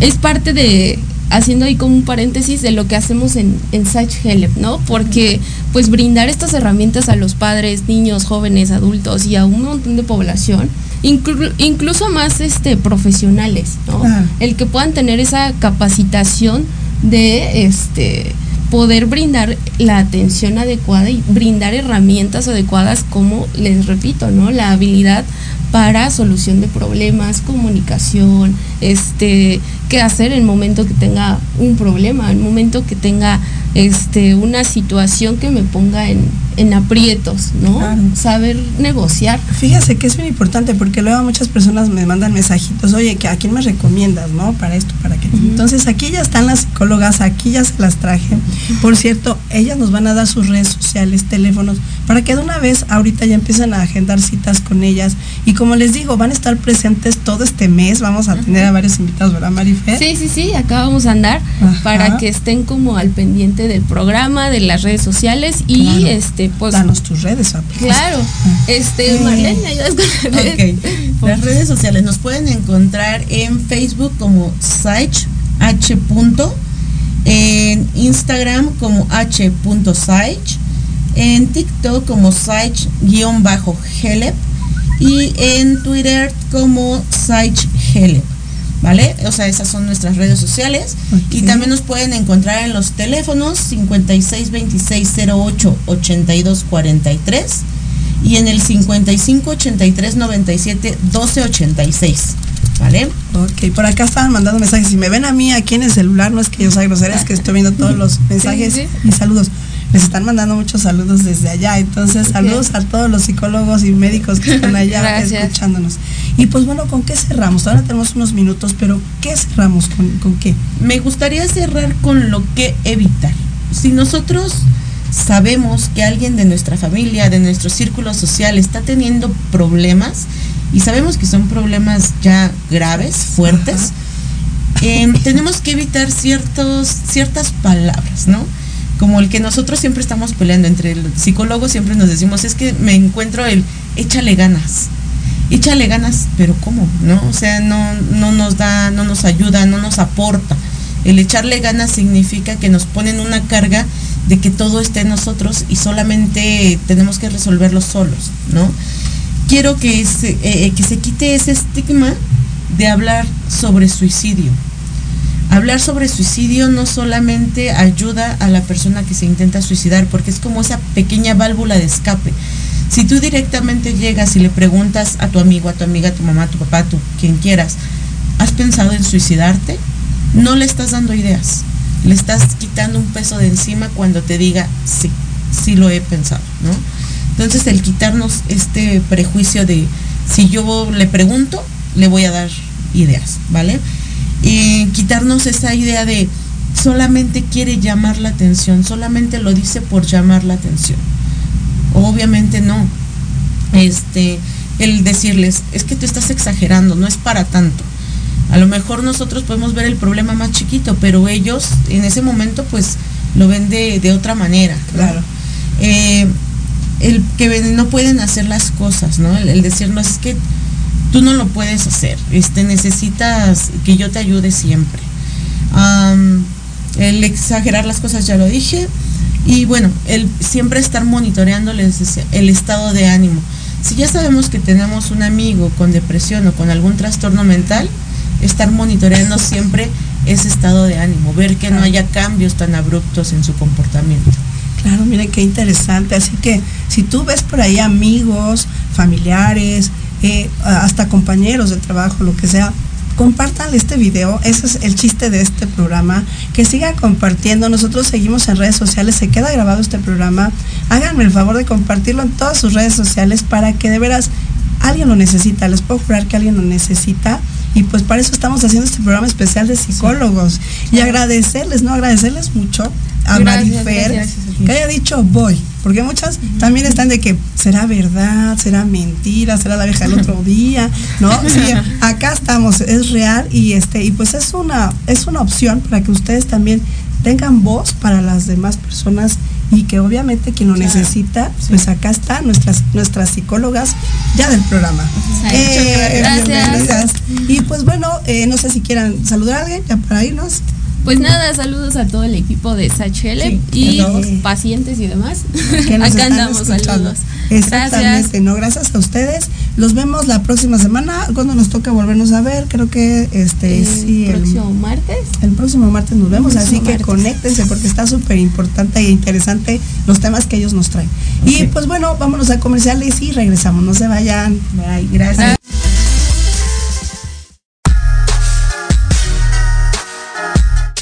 es parte de haciendo ahí como un paréntesis de lo que hacemos en, en Sach Help, ¿no? Porque pues brindar estas herramientas a los padres, niños, jóvenes, adultos y a un montón de población, inclu- incluso más este profesionales, ¿no? El que puedan tener esa capacitación de este poder brindar la atención adecuada y brindar herramientas adecuadas como les repito, ¿no? La habilidad para solución de problemas, comunicación, este, qué hacer en el momento que tenga un problema, en el momento que tenga este una situación que me ponga en, en aprietos, ¿no? Claro. Saber negociar. Fíjese que es muy importante porque luego muchas personas me mandan mensajitos, oye, que ¿a quién me recomiendas, no? Para esto, para qué. Entonces aquí ya están las psicólogas, aquí ya se las traje. Por cierto, ellas nos van a dar sus redes sociales, teléfonos, para que de una vez ahorita ya empiecen a agendar citas con ellas. Y como les digo, van a estar presentes todo este mes, vamos a tener a varios invitados, ¿verdad, Sí, sí, sí, acá vamos a andar Ajá. para que estén como al pendiente del programa, de las redes sociales y Claro. este pues Danos tus redes, papi. claro, este Marlene, ¿me ayudas con las redes? Ok, las redes sociales nos pueden encontrar en Facebook como Saich H. punto, en Instagram como H.Saich, en TikTok como Saich-Helep y en Twitter como Saich Helep. ¿Vale? O sea, esas son nuestras redes sociales. Y también nos pueden encontrar en los teléfonos 5626088243 y en el 5583971286. ¿Vale? Ok, por acá estaban mandando mensajes. Si me ven a mí aquí en el celular, no es que yo sea grosera, es que estoy viendo todos los mensajes sí. y saludos. Les están mandando muchos saludos desde allá. Entonces, saludos a todos los psicólogos y médicos que están allá Gracias. escuchándonos. Y pues bueno, ¿con qué cerramos? Ahora tenemos unos minutos, pero ¿qué cerramos? ¿Con, con qué? Me gustaría cerrar con lo que evitar. Si nosotros sabemos que alguien de nuestra familia, de nuestro círculo social está teniendo problemas y sabemos que son problemas ya graves, fuertes, eh, tenemos que evitar ciertos, ciertas palabras, ¿no? Como el que nosotros siempre estamos peleando entre el psicólogo, siempre nos decimos, es que me encuentro el échale ganas. Échale ganas, pero ¿cómo? ¿No? O sea, no, no nos da, no nos ayuda, no nos aporta. El echarle ganas significa que nos ponen una carga de que todo esté en nosotros y solamente tenemos que resolverlo solos, ¿no? Quiero que se, eh, que se quite ese estigma de hablar sobre suicidio. Hablar sobre suicidio no solamente ayuda a la persona que se intenta suicidar, porque es como esa pequeña válvula de escape. Si tú directamente llegas y le preguntas a tu amigo, a tu amiga, a tu mamá, a tu papá, a tu quien quieras, ¿has pensado en suicidarte? No le estás dando ideas, le estás quitando un peso de encima cuando te diga, sí, sí lo he pensado, ¿no? Entonces el quitarnos este prejuicio de si yo le pregunto, le voy a dar ideas, ¿vale? Quitarnos esa idea de solamente quiere llamar la atención, solamente lo dice por llamar la atención. Obviamente no. Este, el decirles, es que tú estás exagerando, no es para tanto. A lo mejor nosotros podemos ver el problema más chiquito, pero ellos en ese momento pues lo ven de, de otra manera. Claro. Eh, el que no pueden hacer las cosas, ¿no? El, el decir, no, es que tú no lo puedes hacer, este, necesitas que yo te ayude siempre. El exagerar las cosas ya lo dije. Y bueno, el siempre estar monitoreando les decía, el estado de ánimo. Si ya sabemos que tenemos un amigo con depresión o con algún trastorno mental, estar monitoreando siempre ese estado de ánimo, ver que no haya cambios tan abruptos en su comportamiento. Claro, miren qué interesante. Así que si tú ves por ahí amigos, familiares, eh, hasta compañeros de trabajo, lo que sea, compártanle este video. Ese es el chiste de este programa. Que sigan compartiendo. Nosotros seguimos en redes sociales. Se queda grabado este programa. Háganme el favor de compartirlo en todas sus redes sociales para que de veras alguien lo necesita. Les puedo jurar que alguien lo necesita. Y pues para eso estamos haciendo este programa especial de psicólogos. Y agradecerles, ¿no? Agradecerles mucho a Gracias, Marifer gracias, que haya dicho voy. Porque muchas también están de que será verdad, será mentira, será la vieja del otro día, ¿no? Sí, acá estamos, es real y este, y pues es una, es una opción para que ustedes también tengan voz para las demás personas y que obviamente quien lo necesita, pues acá están nuestras, nuestras psicólogas ya del programa. Eh, Gracias. bienvenidas. Y pues bueno, eh, no sé si quieran saludar a alguien ya para irnos. Pues nada, saludos a todo el equipo de SHL Sí, y todos. pacientes y demás. que nos Acá andamos, escuchando. saludos. Exactamente, Gracias. no, gracias a ustedes. Los vemos la próxima semana cuando nos toca volvernos a ver. Creo que este El sí, el, próximo martes. el próximo martes nos vemos, así que martes. conéctense porque está súper importante e interesante los temas que ellos nos traen. Y pues bueno, vámonos a comerciales y regresamos. No se vayan. Bye, gracias.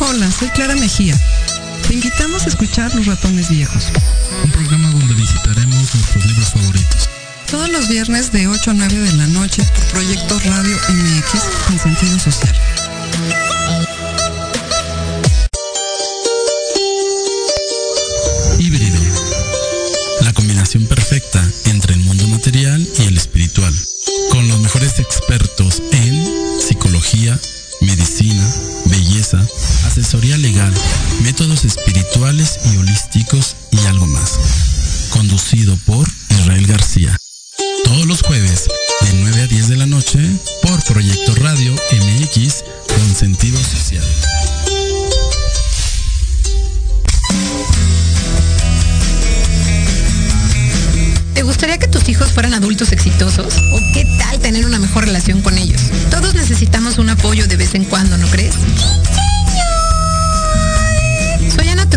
Hola, soy Clara Mejía. Te invitamos a escuchar Los Ratones Viejos. Un programa donde visitaremos nuestros libros favoritos. Todos los viernes de 8 a 9 de la noche por Proyecto Radio MX con sentido social. Híbrido. La combinación perfecta entre el mundo material y el espiritual. Con los mejores expertos en psicología, medicina, belleza, asesoría legal, métodos espirituales y holísticos y algo más. Conducido por Israel García. Todos los jueves de 9 a 10 de la noche por Proyecto Radio MX con sentido social. ¿Te gustaría que tus hijos fueran adultos exitosos? ¿O qué tal tener una mejor relación con ellos? Todos necesitamos un apoyo de vez en cuando, ¿no crees?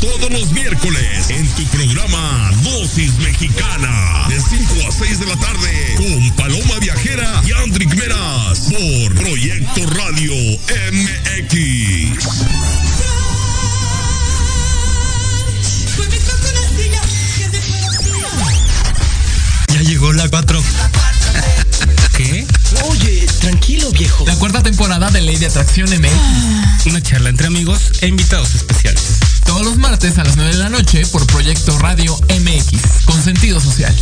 todos los miércoles en tu programa Dosis Mexicana de 5 a 6 de la tarde con Paloma Viajera y Andrick Meras por Proyecto Radio MX. Ya llegó la 4. ¿Qué? Oye, tranquilo, viejo. La cuarta temporada de Ley de Atracción MX. Una charla entre amigos e invitados especiales. Todos los martes a las 9 de la noche por Proyecto Radio MX, con sentido social.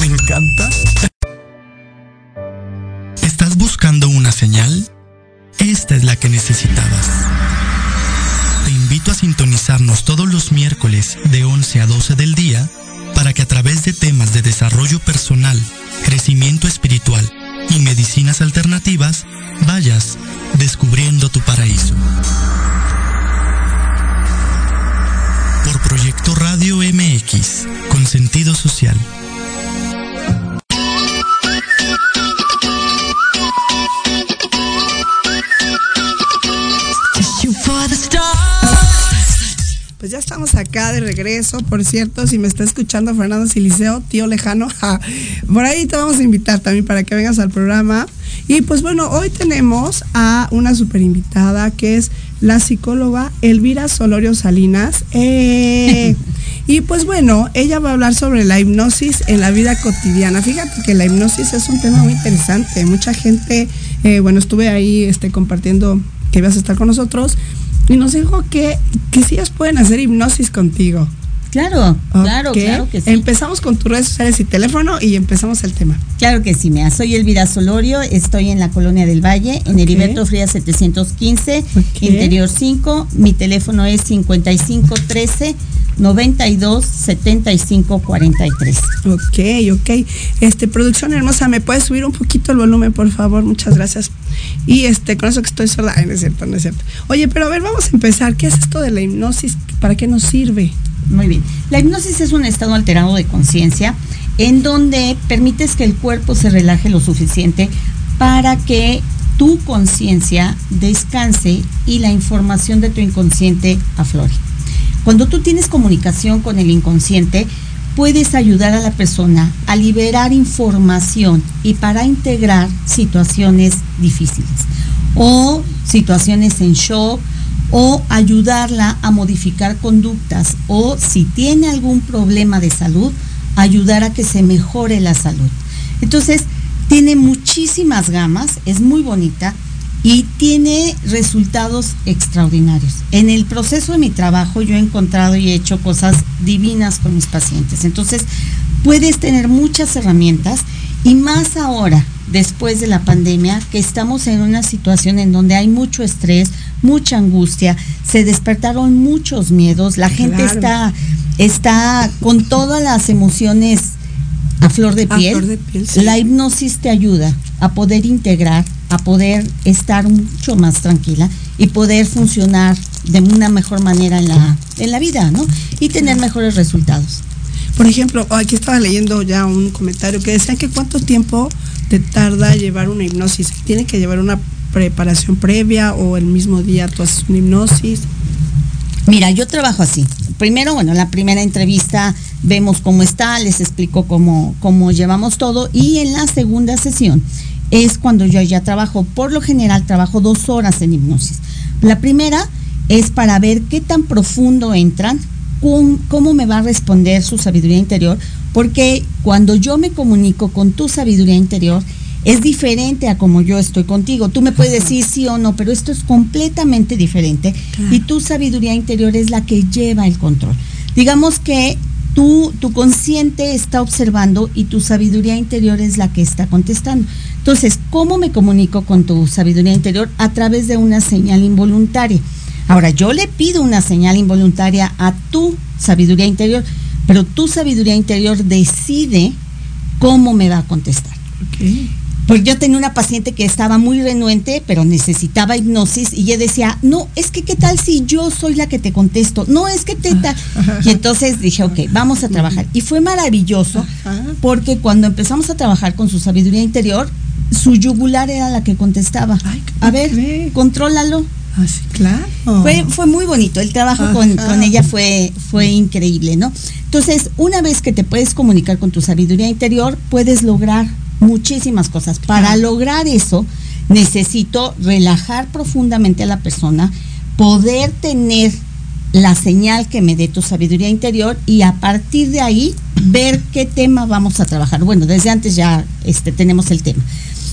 Me encanta. ¿Estás buscando una señal? Esta es la que necesitabas. Te invito a sintonizarnos todos los miércoles de 11 a 12 del día para que a través de temas de desarrollo personal, crecimiento espiritual y medicinas alternativas vayas descubriendo tu paraíso. Proyecto Radio MX, con sentido social. Pues ya estamos acá de regreso, por cierto, si me está escuchando Fernando Siliceo, tío lejano, ja, por ahí te vamos a invitar también para que vengas al programa. Y pues bueno, hoy tenemos a una super invitada que es la psicóloga Elvira Solorio Salinas. Eh, y pues bueno, ella va a hablar sobre la hipnosis en la vida cotidiana. Fíjate que la hipnosis es un tema muy interesante. Mucha gente, eh, bueno, estuve ahí este, compartiendo que ibas a estar con nosotros y nos dijo que, que sí ellas pueden hacer hipnosis contigo. Claro, claro, claro que sí. Empezamos con tus redes sociales y teléfono y empezamos el tema. Claro que sí, mira, soy Elvira Solorio, estoy en la Colonia del Valle, en Heriberto Frías 715, Interior 5, mi teléfono es 5513 92 75 43. Ok, ok. Este, producción hermosa, ¿me puedes subir un poquito el volumen, por favor? Muchas gracias. Y este, con eso que estoy sola, ay, no es cierto, no es cierto. Oye, pero a ver, vamos a empezar. ¿Qué es esto de la hipnosis? ¿Para qué nos sirve? Muy bien. La hipnosis es un estado alterado de conciencia en donde permites que el cuerpo se relaje lo suficiente para que tu conciencia descanse y la información de tu inconsciente aflore. Cuando tú tienes comunicación con el inconsciente, puedes ayudar a la persona a liberar información y para integrar situaciones difíciles o situaciones en shock o ayudarla a modificar conductas o si tiene algún problema de salud, ayudar a que se mejore la salud. Entonces, tiene muchísimas gamas, es muy bonita y tiene resultados extraordinarios. En el proceso de mi trabajo yo he encontrado y he hecho cosas divinas con mis pacientes. Entonces, puedes tener muchas herramientas y más ahora, después de la pandemia, que estamos en una situación en donde hay mucho estrés, mucha angustia, se despertaron muchos miedos, la gente Claro. está, está con todas las emociones a flor de piel. flor de piel, sí. La hipnosis te ayuda a poder integrar, a poder estar mucho más tranquila y poder funcionar de una mejor manera en la, en la vida, ¿no? Y tener mejores resultados. Por ejemplo, aquí estaba leyendo ya un comentario que decía que cuánto tiempo te tarda llevar una hipnosis. ¿Tiene que llevar una preparación previa o el mismo día tú haces una hipnosis? Mira, yo trabajo así. Primero, bueno, la primera entrevista vemos cómo está, les explico cómo, cómo llevamos todo y en la segunda sesión es cuando yo ya trabajo. Por lo general trabajo dos horas en hipnosis. La primera es para ver qué tan profundo entran, cómo me va a responder su sabiduría interior, porque cuando yo me comunico con tu sabiduría interior, es diferente a como yo estoy contigo. Tú me puedes decir sí o no, pero esto es completamente diferente y tu sabiduría interior es la que lleva el control. Digamos que tú, tu consciente está observando y tu sabiduría interior es la que está contestando. Entonces, ¿cómo me comunico con tu sabiduría interior? A través de una señal involuntaria. Ahora, yo le pido una señal involuntaria a tu sabiduría interior, pero tu sabiduría interior decide cómo me va a contestar. Pues yo tenía una paciente que estaba muy renuente, pero necesitaba hipnosis y ella decía, no, es que qué tal si yo soy la que te contesto, no, es que te... ta-". Y entonces dije, ok, vamos a trabajar. Y fue maravilloso porque cuando empezamos a trabajar con su sabiduría interior, su yugular era la que contestaba. a ver, contrólalo. Así, claro. Fue, fue muy bonito, el trabajo con ella fue, fue increíble, ¿no? Entonces, una vez que te puedes comunicar con tu sabiduría interior, puedes lograr muchísimas cosas. Para lograr eso, necesito relajar profundamente a la persona, poder tener la señal que me dé tu sabiduría interior y a partir de ahí ver qué tema vamos a trabajar. Bueno, desde antes ya este, tenemos el tema.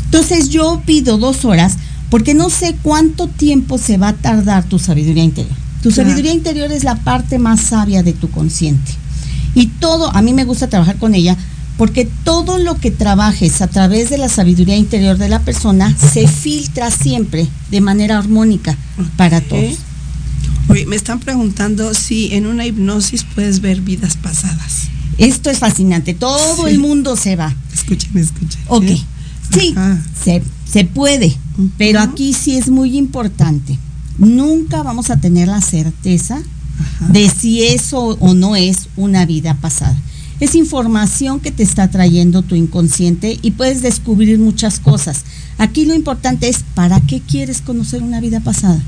Entonces yo pido dos horas porque no sé cuánto tiempo se va a tardar tu sabiduría interior. Tu Claro. sabiduría interior es la parte más sabia de tu consciente. Y todo, a mí me gusta trabajar con ella porque todo lo que trabajes a través de la sabiduría interior de la persona se filtra siempre de manera armónica para todos. Oye, me están preguntando si en una hipnosis puedes ver vidas pasadas. Esto es fascinante, todo Sí. el mundo se va. Escuchen, escuchen. Ok, sí, se, se puede, pero aquí sí es muy importante. Nunca vamos a tener la certeza de si eso o no es una vida pasada. Es información que te está trayendo tu inconsciente y puedes descubrir muchas cosas. Aquí lo importante es para qué quieres conocer una vida pasada.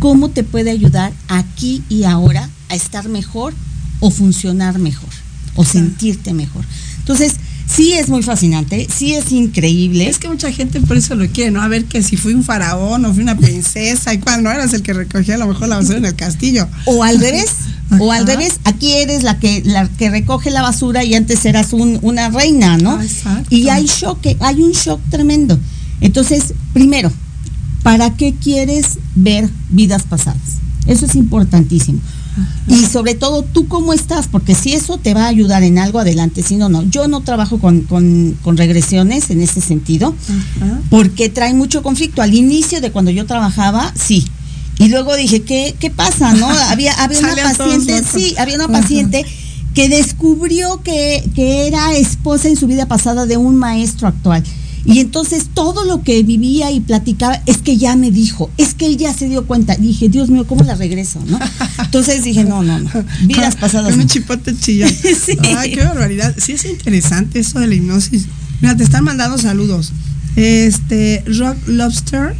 ¿Cómo te puede ayudar aquí y ahora a estar mejor o funcionar mejor o sentirte mejor? Entonces, sí es muy fascinante, sí es increíble. Es que mucha gente por eso lo quiere, ¿no? A ver que si fui un faraón o fui una princesa y cuál no eras el que recogía a lo mejor la basura en el castillo. O al revés, o al revés, aquí eres la que la que recoge la basura y antes eras un- una reina, ¿no? Ah, exacto. Y hay shock, hay un shock tremendo. Entonces, primero, ¿para qué quieres ver vidas pasadas? Eso es importantísimo. Y sobre todo, tú cómo estás, porque si eso te va a ayudar en algo adelante, si no, no. Yo no trabajo con, con- con regresiones en ese sentido, porque trae mucho conflicto. Al inicio de cuando yo trabajaba, sí. Y luego dije, ¿qué, qué pasa? ¿No? Había, había una paciente, sí, había una Ajá. paciente que descubrió que, que era esposa en su vida pasada de un maestro actual. Y entonces todo lo que vivía y platicaba es que ya me dijo, es que él ya se dio cuenta. Dije, Dios mío, ¿cómo la regreso? ¿no? Entonces dije, no, no, no. Vidas pasadas. Con un chipote chillón. Sí. Ay, qué barbaridad. Sí es interesante eso de la hipnosis. Mira, te están mandando saludos. Este, Rock Lobster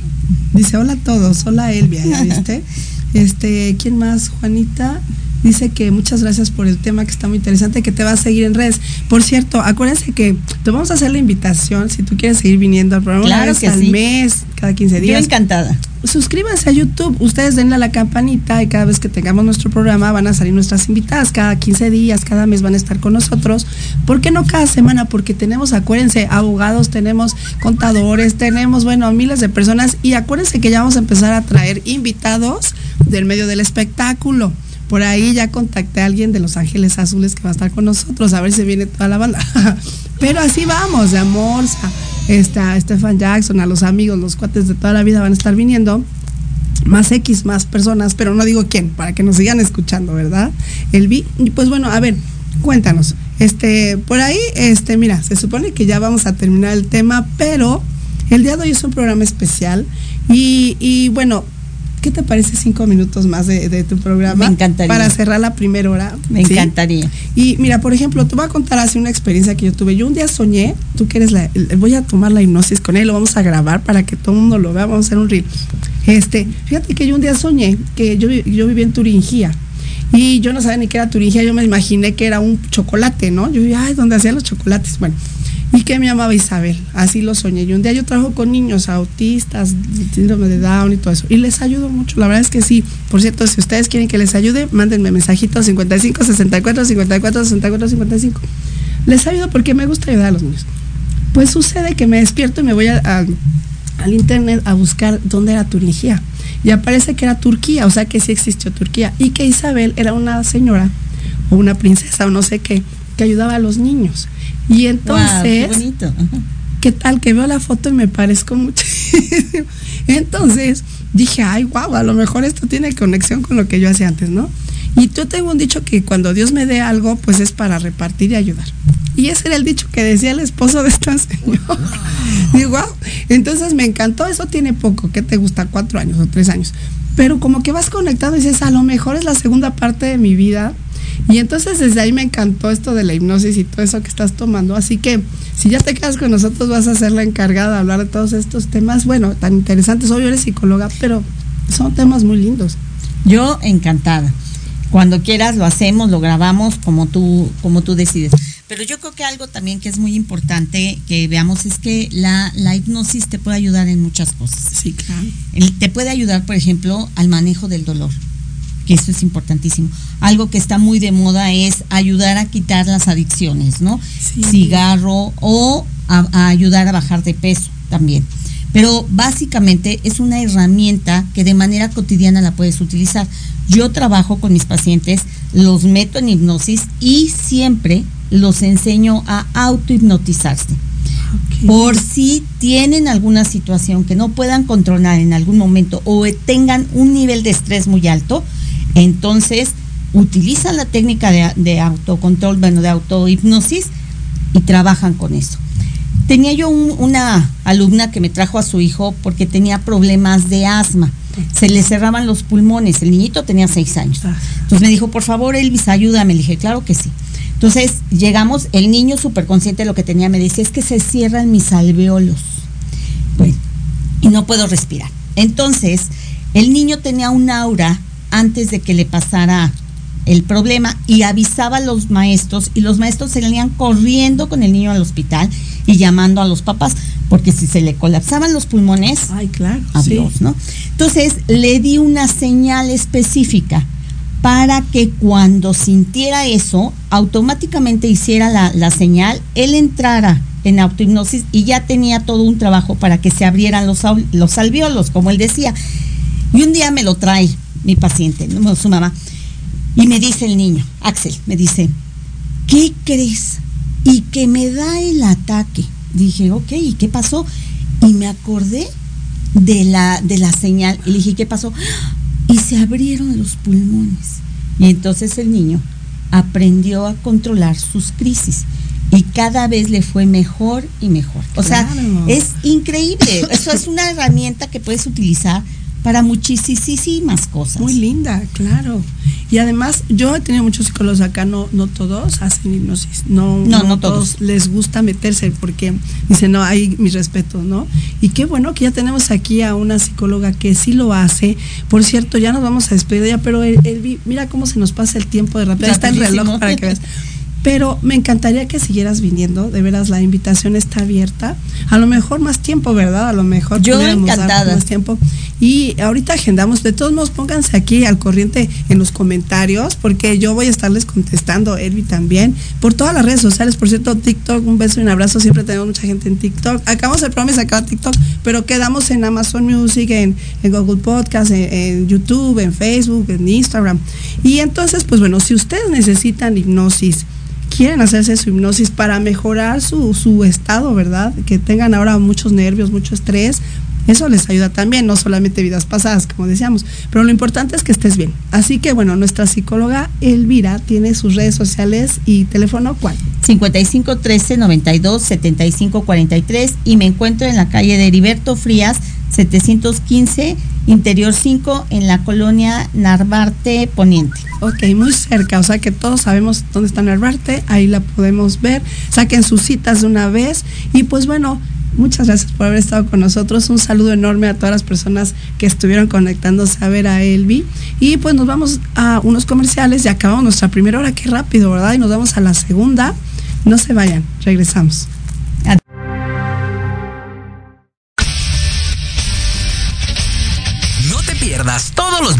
dice, hola a todos, hola Elvia, ¿ya viste? Este, ¿quién más? Juanita dice que muchas gracias por el tema que está muy interesante, que te va a seguir en redes. Por cierto, acuérdense que te vamos a hacer la invitación si tú quieres seguir viniendo al programa una Claro vez que al sí. mes, cada 15 Yo días encantada. suscríbanse a YouTube, ustedes denle a la campanita y cada vez que tengamos nuestro programa van a salir nuestras invitadas, cada 15 días, cada mes van a estar con nosotros. ¿Por qué no cada semana? Porque tenemos, acuérdense, abogados, tenemos contadores, tenemos, bueno, miles de personas y acuérdense que ya vamos a empezar a traer invitados del medio del espectáculo. Por ahí ya contacté a alguien de Los Ángeles Azules que va a estar con nosotros, a ver si viene toda la banda. Pero así vamos, de amor, a Stefan Jackson, a los amigos, los cuates de toda la vida van a estar viniendo más X, más personas, pero no digo quién, para que nos sigan escuchando, ¿verdad? El vi, pues bueno, a ver, cuéntanos. Este, por ahí, este, mira, se supone que ya vamos a terminar el tema, pero el día de hoy es un programa especial y, y bueno, ¿qué te parece cinco minutos más de, de tu programa? Me encantaría. Para cerrar la primera hora. Me ¿sí? encantaría. Y mira, por ejemplo, te voy a contar así una experiencia que yo tuve. Yo un día soñé, tú que eres la, voy a tomar la hipnosis con él, lo vamos a grabar para que todo el mundo lo vea, vamos a hacer un reel. Este, fíjate que yo un día soñé que yo, yo vivía en Turingía y yo no sabía ni qué era Turingía, yo me imaginé que era un chocolate, ¿no? Yo dije, ay, ¿dónde hacían los chocolates? Bueno, y que me llamaba Isabel, así lo soñé. Y un día yo trabajo con niños autistas, síndrome de Down y todo eso, y les ayudo mucho, la verdad es que sí. Por cierto, si ustedes quieren que les ayude, mándenme mensajitos 55 64 54 64 55. Les ayudo porque me gusta ayudar a los niños. Pues sucede que me despierto y me voy al internet a buscar dónde era Turquía. Y aparece que era Turquía, o sea que sí existió Turquía. Y que Isabel era una señora o una princesa o no sé qué, que ayudaba a los niños. Y entonces, qué bonito. Ajá. ¿qué tal? Que veo la foto y me parezco muchísimo. Entonces dije, ay, guau, a lo mejor esto tiene conexión con lo que yo hacía antes, ¿no? Y yo tengo un dicho que cuando Dios me dé algo, pues es para repartir y ayudar. Y ese era el dicho que decía el esposo de esta señora. Digo, wow. Entonces me encantó, eso tiene poco, ¿qué te gusta? Cuatro años o tres años. Pero como que vas conectado y dices, a lo mejor es la segunda parte de mi vida. Y entonces desde ahí me encantó esto de la hipnosis y todo eso que estás tomando. Así que si ya te quedas con nosotros vas a ser la encargada de hablar de todos estos temas, bueno, tan interesantes. Obvio eres psicóloga, pero son temas muy lindos. Yo encantada. Cuando quieras lo hacemos, lo grabamos como tú, como tú decides. Pero yo creo que algo también que es muy importante que veamos es que la, la hipnosis te puede ayudar en muchas cosas. Sí, claro. Te puede ayudar, por ejemplo, al manejo del dolor, que eso es importantísimo. Algo que está muy de moda es ayudar a quitar las adicciones, ¿no? Sí. Cigarro o a, a ayudar a bajar de peso también. Pero básicamente es una herramienta que de manera cotidiana la puedes utilizar. Yo trabajo con mis pacientes, los meto en hipnosis y siempre los enseño a autohipnotizarse por si tienen alguna situación que no puedan controlar en algún momento o tengan un nivel de estrés muy alto, entonces utilizan la técnica de, de autocontrol, bueno, de autohipnosis y trabajan con eso. Tenía yo un- una alumna que me trajo a su hijo porque tenía problemas de asma. Se le cerraban los pulmones. El niñito tenía seis años. Entonces me dijo, por favor, Elvis, ayúdame. Le dije, claro que sí. Entonces llegamos, el niño súper consciente de lo que tenía, me decía, es que se cierran mis alveolos. Bueno, y no puedo respirar. Entonces, el niño tenía un aura antes de que le pasara el problema y avisaba a los maestros y los maestros se venían corriendo con el niño al hospital y llamando a los papás, porque si se le colapsaban los pulmones, Ay, claro. adiós, sí. ¿no? Entonces le di una señal específica para que cuando sintiera eso, automáticamente hiciera la, la señal, él entrara en autohipnosis y ya tenía todo un trabajo para que se abrieran los, los alveolos, como él decía. Y un día me lo trae mi paciente, ¿no? su mamá, y me dice el niño, Axel, me dice, ¿qué crees? Y que me da el ataque. Dije, ok, ¿y qué pasó? Y me acordé de la, de la señal. Y le dije, ¿qué pasó? Y se abrieron los pulmones. Y entonces el niño aprendió a controlar sus crisis. Y cada vez le fue mejor y mejor. O sea, es increíble. Eso es una herramienta que puedes utilizar para muchísimas cosas. Muy linda, claro. Y además, yo he tenido muchos psicólogos acá, no, no todos hacen hipnosis. No, No, no todos. les gusta meterse porque dicen, no, hay mis respetos, ¿no? Y qué bueno que ya tenemos aquí a una psicóloga que sí lo hace. Por cierto, ya nos vamos a despedir ya, pero el, el- mira cómo se nos pasa el tiempo de rápido. Está el reloj para que veas. Pero me encantaría que siguieras viniendo, de veras la invitación está abierta. A lo mejor más tiempo, ¿verdad? A lo mejor Yo encantada. más tiempo. Y ahorita agendamos, de todos modos pónganse aquí al corriente en los comentarios, porque yo voy a estarles contestando, Elvi también, por todas las redes sociales, por cierto, TikTok, un beso y un abrazo, siempre tenemos mucha gente en TikTok. Acabamos el programa y se acaba TikTok, pero quedamos en Amazon Music, en, en Google Podcast, en, en YouTube, en Facebook, en Instagram. Y entonces, pues bueno, si ustedes necesitan hipnosis, quieren hacerse su hipnosis para mejorar su, su estado, ¿verdad? Que tengan ahora muchos nervios, mucho estrés. Eso les ayuda también, no solamente vidas pasadas, como decíamos, pero lo importante es que estés bien. Así que bueno, nuestra psicóloga Elvira tiene sus redes sociales y teléfono, ¿cuál? 55 13 92 75 43 y me encuentro en la calle de Heriberto Frías 715 Interior 5 en la colonia Narvarte Poniente. Ok, muy cerca, o sea que todos sabemos dónde está Narvarte, ahí la podemos ver, saquen sus citas de una vez y pues bueno, muchas gracias por haber estado con nosotros, un saludo enorme a todas las personas que estuvieron conectándose a ver a Elvi y pues nos vamos a unos comerciales y acabamos nuestra primera hora, qué rápido, ¿verdad? Y nos vamos a la segunda, no se vayan, regresamos.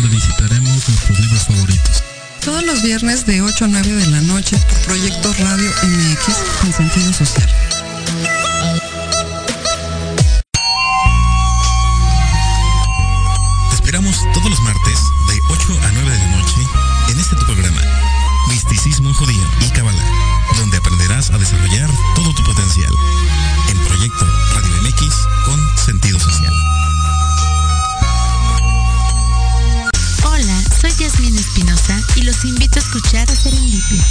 donde visitaremos nuestros libros favoritos. Todos los viernes de 8 a 9 de la noche por Proyecto Radio MX con sentido social. Y los invito a escuchar a Serendipia.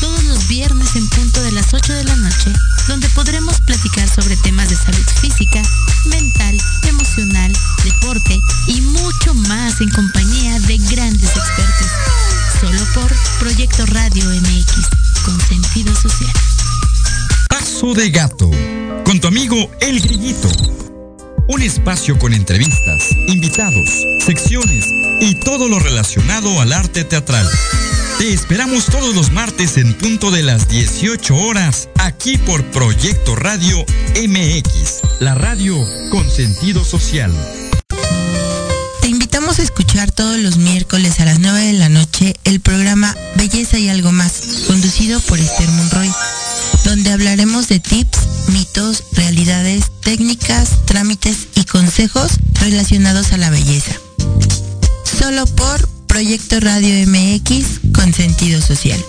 Todos los viernes en punto de las 8 de la noche, donde podremos platicar sobre temas de salud física, mental, emocional, deporte y mucho más en compañía de grandes expertos. Solo por Proyecto Radio MX, con sentido social. Paso de gato, con tu amigo El Grillito. Un espacio con entrevistas, invitados, secciones y todo lo relacionado al arte teatral. Te esperamos todos los martes en punto de las 18 horas, aquí por Proyecto Radio MX, la radio con sentido social. Te invitamos a escuchar todos los miércoles a las 9 de la noche el programa Belleza y algo más, conducido por Esther Monroy, donde hablaremos de tips, mitos, realidades, técnicas, trámites y consejos relacionados a la belleza. Solo por Proyecto Radio MX con sentido social.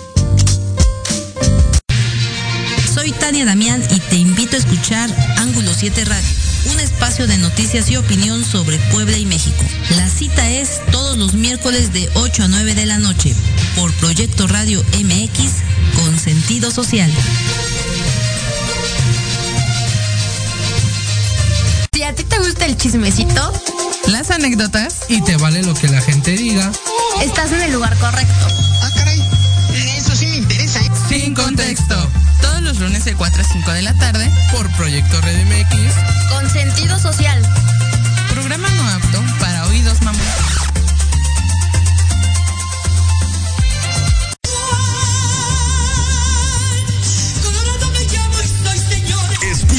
Soy Tania Damián y te invito a escuchar Ángulo 7 Radio, un espacio de noticias y opinión sobre Puebla y México. La cita es todos los miércoles de 8 a 9 de la noche por Proyecto Radio MX con sentido social. Si a ti te gusta el chismecito, Las anécdotas y te vale lo que la gente diga. estás en el lugar correcto. Ah, caray. Eso sí me interesa. ¿eh? Sin contexto. Todos los lunes de 4 a 5 de la tarde por Proyecto Red MX. Con sentido social. Programa no apto para oídos mamón.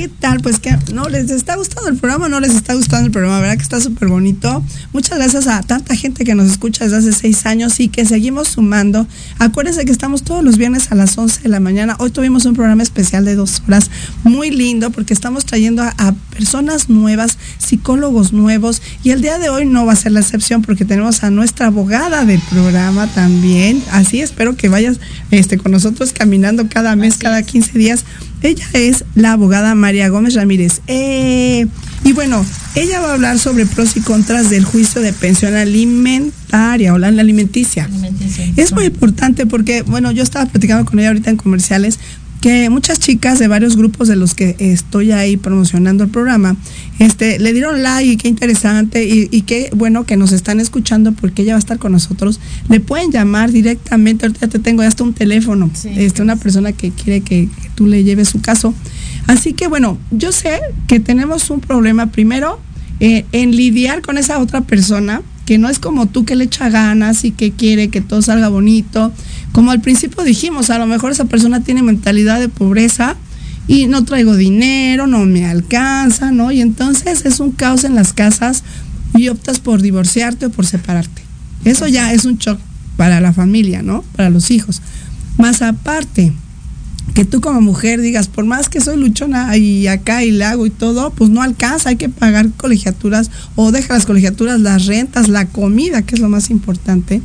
¿Qué tal? Pues que no les está gustando el programa, no les está gustando el programa, ¿verdad? Que está súper bonito. Muchas gracias a tanta gente que nos escucha desde hace seis años y que seguimos sumando. Acuérdense que estamos todos los viernes a las 11 de la mañana. Hoy tuvimos un programa especial de dos horas, muy lindo, porque estamos trayendo a, a personas nuevas, psicólogos nuevos, y el día de hoy no va a ser la excepción porque tenemos a nuestra abogada del programa también. Así espero que vayas este, con nosotros caminando cada mes, cada 15 días. Ella es la abogada María Gómez Ramírez. Eh, y bueno, ella va a hablar sobre pros y contras del juicio de pensión alimentaria o la alimenticia. Es muy importante porque, bueno, yo estaba platicando con ella ahorita en comerciales que muchas chicas de varios grupos de los que estoy ahí promocionando el programa, este, le dieron like y qué interesante y, y, qué bueno que nos están escuchando porque ella va a estar con nosotros. Le pueden llamar directamente, ahorita te tengo hasta un teléfono, sí, este, una persona que quiere que, que tú le lleves su caso. Así que bueno, yo sé que tenemos un problema primero eh, en lidiar con esa otra persona que no es como tú que le echa ganas y que quiere que todo salga bonito. Como al principio dijimos, a lo mejor esa persona tiene mentalidad de pobreza y no traigo dinero, no me alcanza, ¿no? Y entonces es un caos en las casas y optas por divorciarte o por separarte. Eso ya es un shock para la familia, ¿no? Para los hijos. Más aparte, que tú como mujer digas, por más que soy luchona y acá y le hago y todo, pues no alcanza, hay que pagar colegiaturas o deja las colegiaturas, las rentas, la comida, que es lo más importante.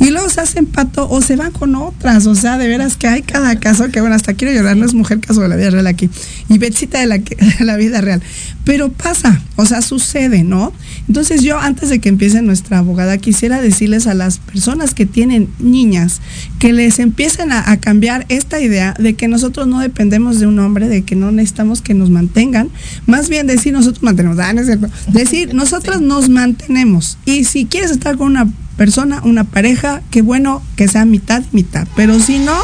Y luego se hacen pato o se van con otras, o sea, de veras que hay cada caso que, bueno, hasta quiero llorar, no es mujer caso de la vida real aquí, y Betsita de la, la vida real. Pero pasa, o sea, sucede, ¿no? Entonces yo, antes de que empiece nuestra abogada, quisiera decirles a las personas que tienen niñas que les empiecen a cambiar esta idea de que nosotros no dependemos de un hombre, de que no necesitamos que nos mantengan, más bien decir nosotros mantenemos, ah, no es cierto, decir nosotros nos mantenemos. Y si quieres estar con una persona, una pareja, qué bueno que sea mitad, mitad, pero si no,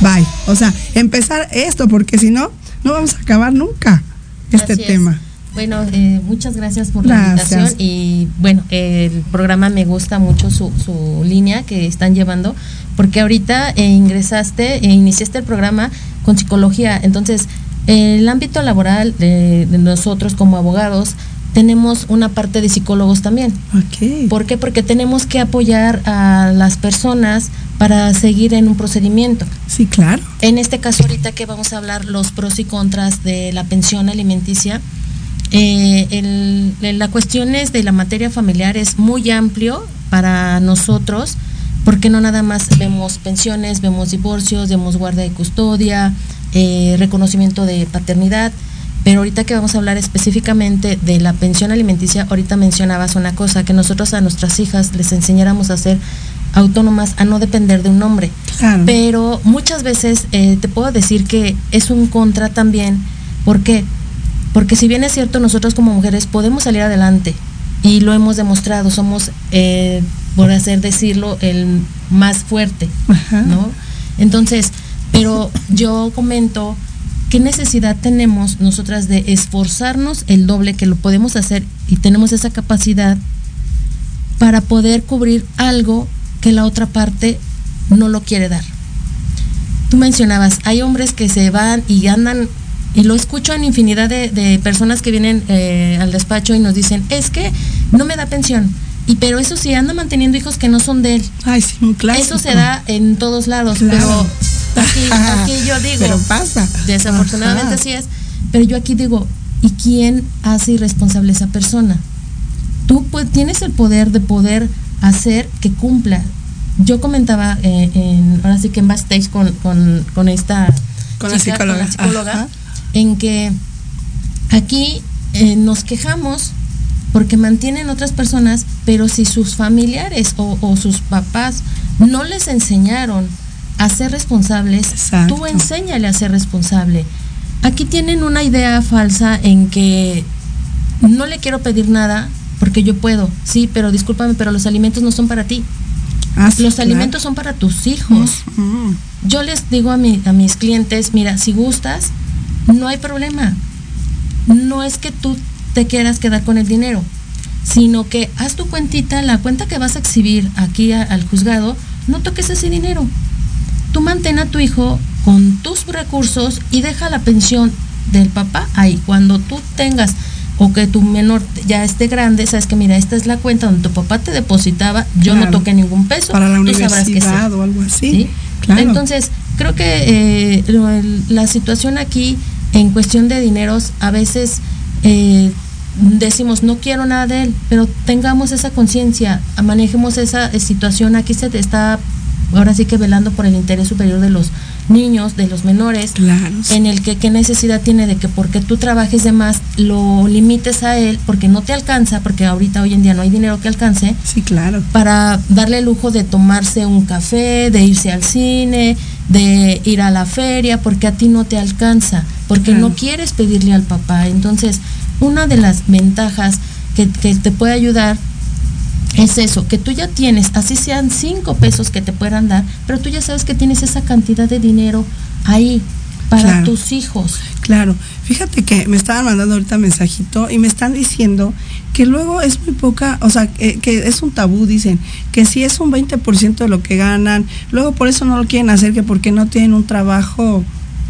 bye. O sea, empezar esto, porque si no, no vamos a acabar nunca este Así tema. Es. Bueno, eh, muchas gracias por la invitación y bueno, el programa me gusta mucho su, su línea que están llevando porque ahorita eh, ingresaste e iniciaste el programa con psicología, entonces el ámbito laboral de, de, nosotros como abogados tenemos una parte de psicólogos también. Okay. ¿Por qué? Porque tenemos que apoyar a las personas para seguir en un procedimiento. Sí, claro. En este caso ahorita que vamos a hablar los pros y contras de la pensión alimenticia, eh, el, la cuestiones de la materia familiar es muy amplio para nosotros porque no nada más vemos pensiones, vemos divorcios, vemos guardia de custodia, eh, reconocimiento de paternidad, pero ahorita que vamos a hablar específicamente de la pensión alimenticia, ahorita mencionabas una cosa, que nosotros a nuestras hijas les enseñáramos a ser autónomas, a no depender de un hombre. Claro. Pero muchas veces eh, te puedo decir que es un contra también, ¿por qué? Porque si bien es cierto, nosotros como mujeres podemos salir adelante y lo hemos demostrado, somos, eh, por hacer decirlo, el más fuerte, Ajá. ¿no? Entonces, pero yo comento qué necesidad tenemos nosotras de esforzarnos el doble que lo podemos hacer y tenemos esa capacidad para poder cubrir algo que la otra parte no lo quiere dar. Tú mencionabas, hay hombres que se van y andan y lo escucho en infinidad de, de personas que vienen eh, al despacho y nos dicen, es que no me da pensión. Y pero eso sí, anda manteniendo hijos que no son de él. Ay, sí, un clásico. Eso se da en todos lados, Claro. pero aquí, aquí yo digo, Pero pasa. desafortunadamente Ajá. así es, pero yo aquí digo, ¿y quién hace irresponsable a esa persona? Tú pues, tienes el poder de poder hacer que cumpla. Yo comentaba eh, en, ahora sí que en backstage con, con, con esta Con la chica, con la psicóloga, Ajá. En que aquí eh, nos quejamos porque mantienen otras personas, pero si sus familiares o, o sus papás no les enseñaron a ser responsables, Exacto. tú enséñale a ser responsable. Aquí tienen una idea falsa en que no le quiero pedir nada porque yo puedo, sí, pero discúlpame, pero los alimentos no son para ti. Ah, sí, los claro. alimentos son para tus hijos. Mm. Yo les digo a, mi, a mis clientes, mira, si gustas, no hay problema. No es que tú te quieras quedar con el dinero, sino que haz tu cuentita, la cuenta que vas a exhibir aquí a- al juzgado, no toques ese dinero. Tú mantén a tu hijo con tus recursos y deja la pensión del papá ahí. Cuando tú tengas o que tu menor ya esté grande, sabes que mira, esta es la cuenta donde tu papá te depositaba, yo no toqué ningún peso. Para la universidad o algo así. ¿Sí? Claro. Entonces, creo que eh, la situación aquí en cuestión de dineros, a veces eh, decimos no quiero nada de él, pero tengamos esa conciencia, manejemos esa situación. Aquí se está ahora sí que velando por el interés superior de los niños, de los menores, en el que qué necesidad tiene de que porque tú trabajes de más lo limites a él porque no te alcanza, porque ahorita hoy en día no hay dinero que alcance. Sí, claro. Para darle el lujo de tomarse un café, de irse al cine, de ir a la feria, porque a ti no te alcanza, porque Claro. no quieres pedirle al papá. Entonces, una de las ventajas que, que te puede ayudar es eso, que tú ya tienes, así sean cinco pesos que te puedan dar, pero tú ya sabes que tienes esa cantidad de dinero ahí para Claro. tus hijos. Claro, fíjate que me estaban mandando ahorita mensajito y me están diciendo que luego es muy poca, o sea, que, que es un tabú, dicen, que si es un 20% de lo que ganan, luego por eso no lo quieren hacer, que porque no tienen un trabajo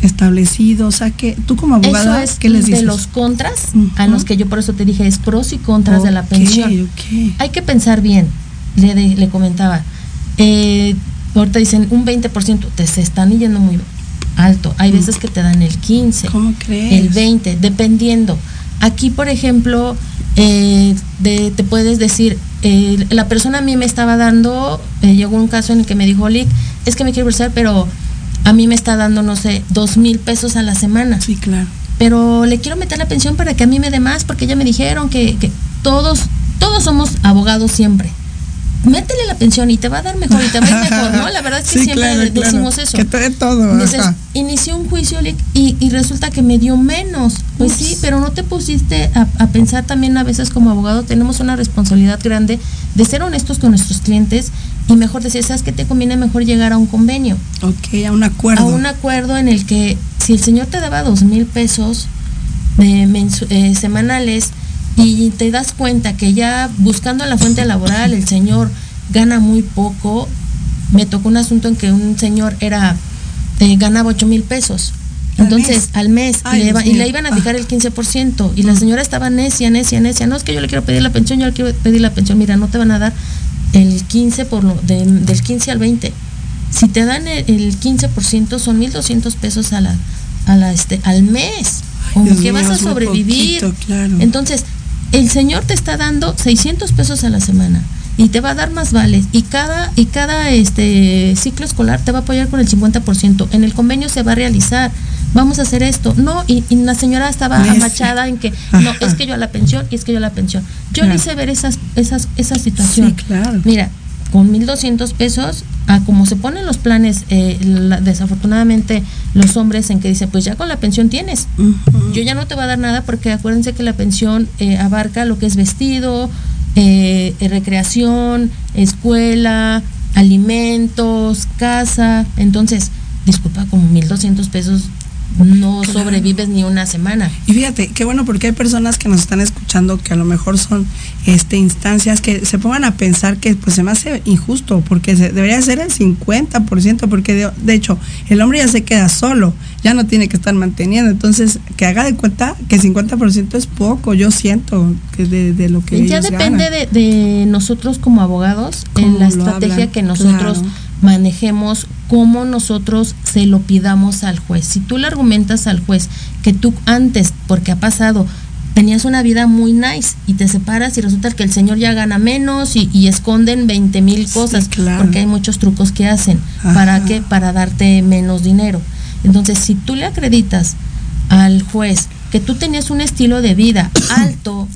establecido, o sea, que tú como abogada, eso es ¿qué les de dices? los contras a los que yo por eso te dije es pros y contras de la pensión. Hay que pensar bien, le, de- le comentaba. Eh, ahorita dicen un 20%, te se están yendo muy alto. Hay veces que te dan el 15, ¿Cómo crees? el 20, dependiendo. Aquí, por ejemplo, eh, de- te puedes decir, eh, la persona a mí me estaba dando, eh, llegó un caso en el que me dijo, Lick, es que me quiero divorciar, pero a mí me está dando, no sé, dos mil pesos a la semana. Sí, claro. Pero le quiero meter la pensión para que a mí me dé más, porque ya me dijeron que, que todos, todos somos abogados siempre. Métele la pensión y te va a dar mejor y te va a ir mejor, ¿no? La verdad es que Sí, siempre claro, de- claro. decimos eso. Que te dé todo, Entonces, ajá. inicié un juicio y, y resulta que me dio menos. Pues sí, pero no te pusiste a, a pensar también a veces como abogado, tenemos una responsabilidad grande de ser honestos con nuestros clientes y mejor decir, ¿sabes qué te conviene mejor llegar a un convenio? Ok, a un acuerdo. A un acuerdo en el que si el señor te daba dos mil pesos de eh, semanales y te das cuenta que ya buscando la fuente laboral el señor gana muy poco, me tocó un asunto en que un señor era eh, ganaba ocho mil pesos. ¿Al Entonces, al mes, Ay, y, le, iba- y le iban a fijar el 15%, y la señora estaba necia, necia, necia, no es que yo le quiero pedir la pensión, yo le quiero pedir la pensión, mira, no te van a dar el 15 por lo, de- del 15 al 20. Si te dan el, el 15% son 1200 pesos a la, a la este, al mes. ¿Con Dios qué mío, vas a sobrevivir? poquito, claro. Entonces, el señor te está dando 600 pesos a la semana y te va a dar más vales y cada y cada este ciclo escolar te va a apoyar con el 50%. En el convenio se va a realizar. Vamos a hacer esto. No, y, y la señora estaba Necia. amachada en que no, es que yo a la pensión y es que yo a la pensión. Yo Claro. le hice ver esas esas esa situación. Sí, claro. Mira, con 1.200 pesos, a como se ponen los planes, eh, la- desafortunadamente los hombres en que dicen, pues ya con la pensión tienes. Yo ya no te voy a dar nada porque acuérdense que la pensión eh, abarca lo que es vestido, eh, recreación, escuela, alimentos, casa. Entonces, disculpa, con 1.200 pesos no sobrevives ni una semana. Y fíjate, qué bueno porque hay personas que nos están escuchando que a lo mejor son este instancias que se pongan a pensar que pues se me hace injusto porque se, debería ser el 50% porque de hecho el hombre ya se queda solo, ya no tiene que estar manteniendo, entonces que haga de cuenta que 50% es poco, yo siento que de, de lo que ya ellos depende ganan. de, de nosotros como abogados, en la estrategia hablan, que nosotros claro. manejemos, cómo nosotros se lo pidamos al juez. Si tú le argumentas al juez que tú antes, porque ha pasado, tenías una vida muy nice y te separas y resulta que el señor ya gana menos y, y esconden 20 mil cosas, claro. porque hay muchos trucos que hacen. ¿Para qué? Para darte menos dinero. Entonces, si tú le acreditas al juez que tú tenías un estilo de vida alto,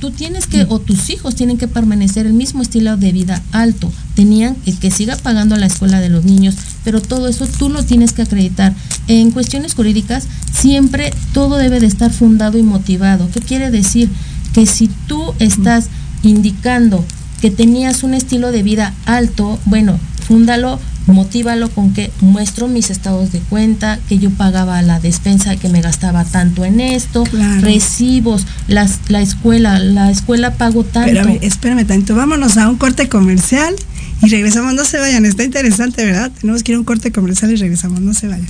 tú tienes que, o tus hijos tienen que permanecer el mismo estilo de vida alto. Tenían que, que siga pagando la escuela de los niños, pero todo eso tú lo tienes que acreditar. En cuestiones jurídicas, siempre todo debe de estar fundado y motivado. ¿Qué quiere decir? Que si tú estás indicando que tenías un estilo de vida alto, bueno, fúndalo, motívalo con que muestro mis estados de cuenta, que yo pagaba la despensa, que me gastaba tanto en esto, Claro. recibos, las, la escuela, la escuela pago tanto. Espérame, espérame tanto. Vámonos a un corte comercial y regresamos. No se vayan, está interesante, ¿verdad? Tenemos que ir a un corte comercial y regresamos. No se vayan.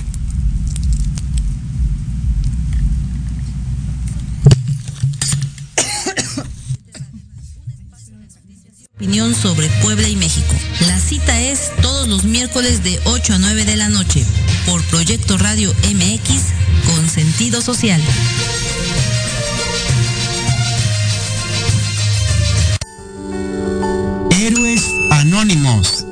Sobre Puebla y México. La cita es todos los miércoles de 8 a 9 de la noche por Proyecto Radio MX con sentido social. Héroes Anónimos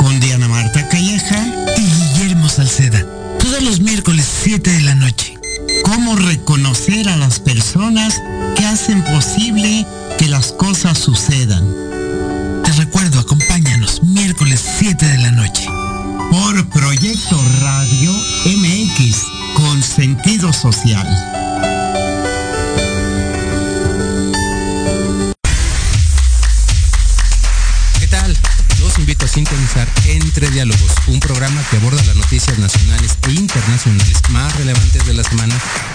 con Diana Marta Calleja y Guillermo Salceda. Todos los miércoles 7 de la noche. Cómo reconocer a las personas que hacen posible que las cosas sucedan. Te recuerdo, acompáñanos miércoles 7 de la noche. Por Proyecto Radio MX con sentido social. ¿Qué tal? Los invito a sintonizar Entre Diálogos, un programa que aborda las noticias nacionales e internacionales más relevantes de la semana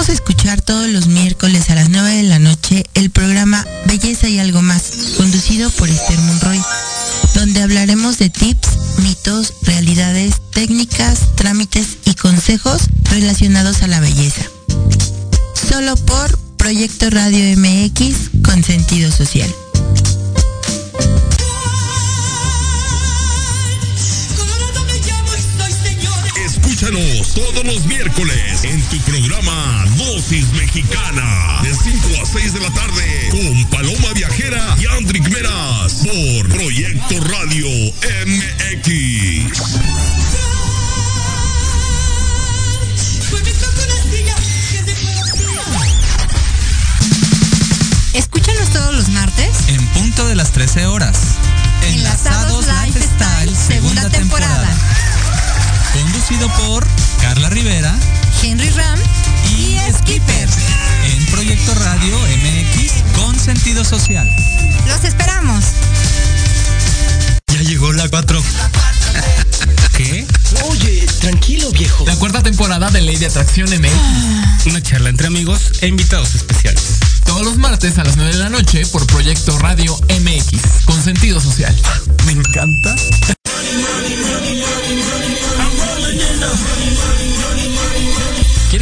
Invitamos a escuchar todos los miércoles a las 9 de la noche el programa Belleza y algo más, conducido por Esther Monroy, donde hablaremos de tips, mitos, realidades, técnicas, trámites y consejos relacionados a la belleza. Solo por Proyecto Radio MX con sentido social. Escúchanos todos los miércoles en tu programa Dosis Mexicana de 5 a 6 de la tarde con Paloma Viajera y Andrick Meras por Proyecto Radio MX. Escúchanos todos los martes En punto de las 13 horas. Enlazados Lifestyle, segunda temporada. Conducido por Carla Rivera Henry Ram y Skipper. En Proyecto Radio MX con sentido social. Los esperamos. Ya llegó la 4. ¿Qué? Oye, tranquilo, viejo. La cuarta temporada de Ley de Atracción MX. Una charla entre amigos e invitados especiales. Todos los martes a las 9 de la noche por Proyecto Radio MX, con sentido social. Me encanta.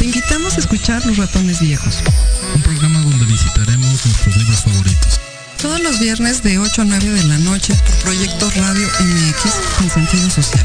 Te invitamos a escuchar Los Ratones Viejos. Un programa donde visitaremos nuestros libros favoritos. Todos los viernes de 8 a 9 de la noche por Proyecto Radio MX con sentido social.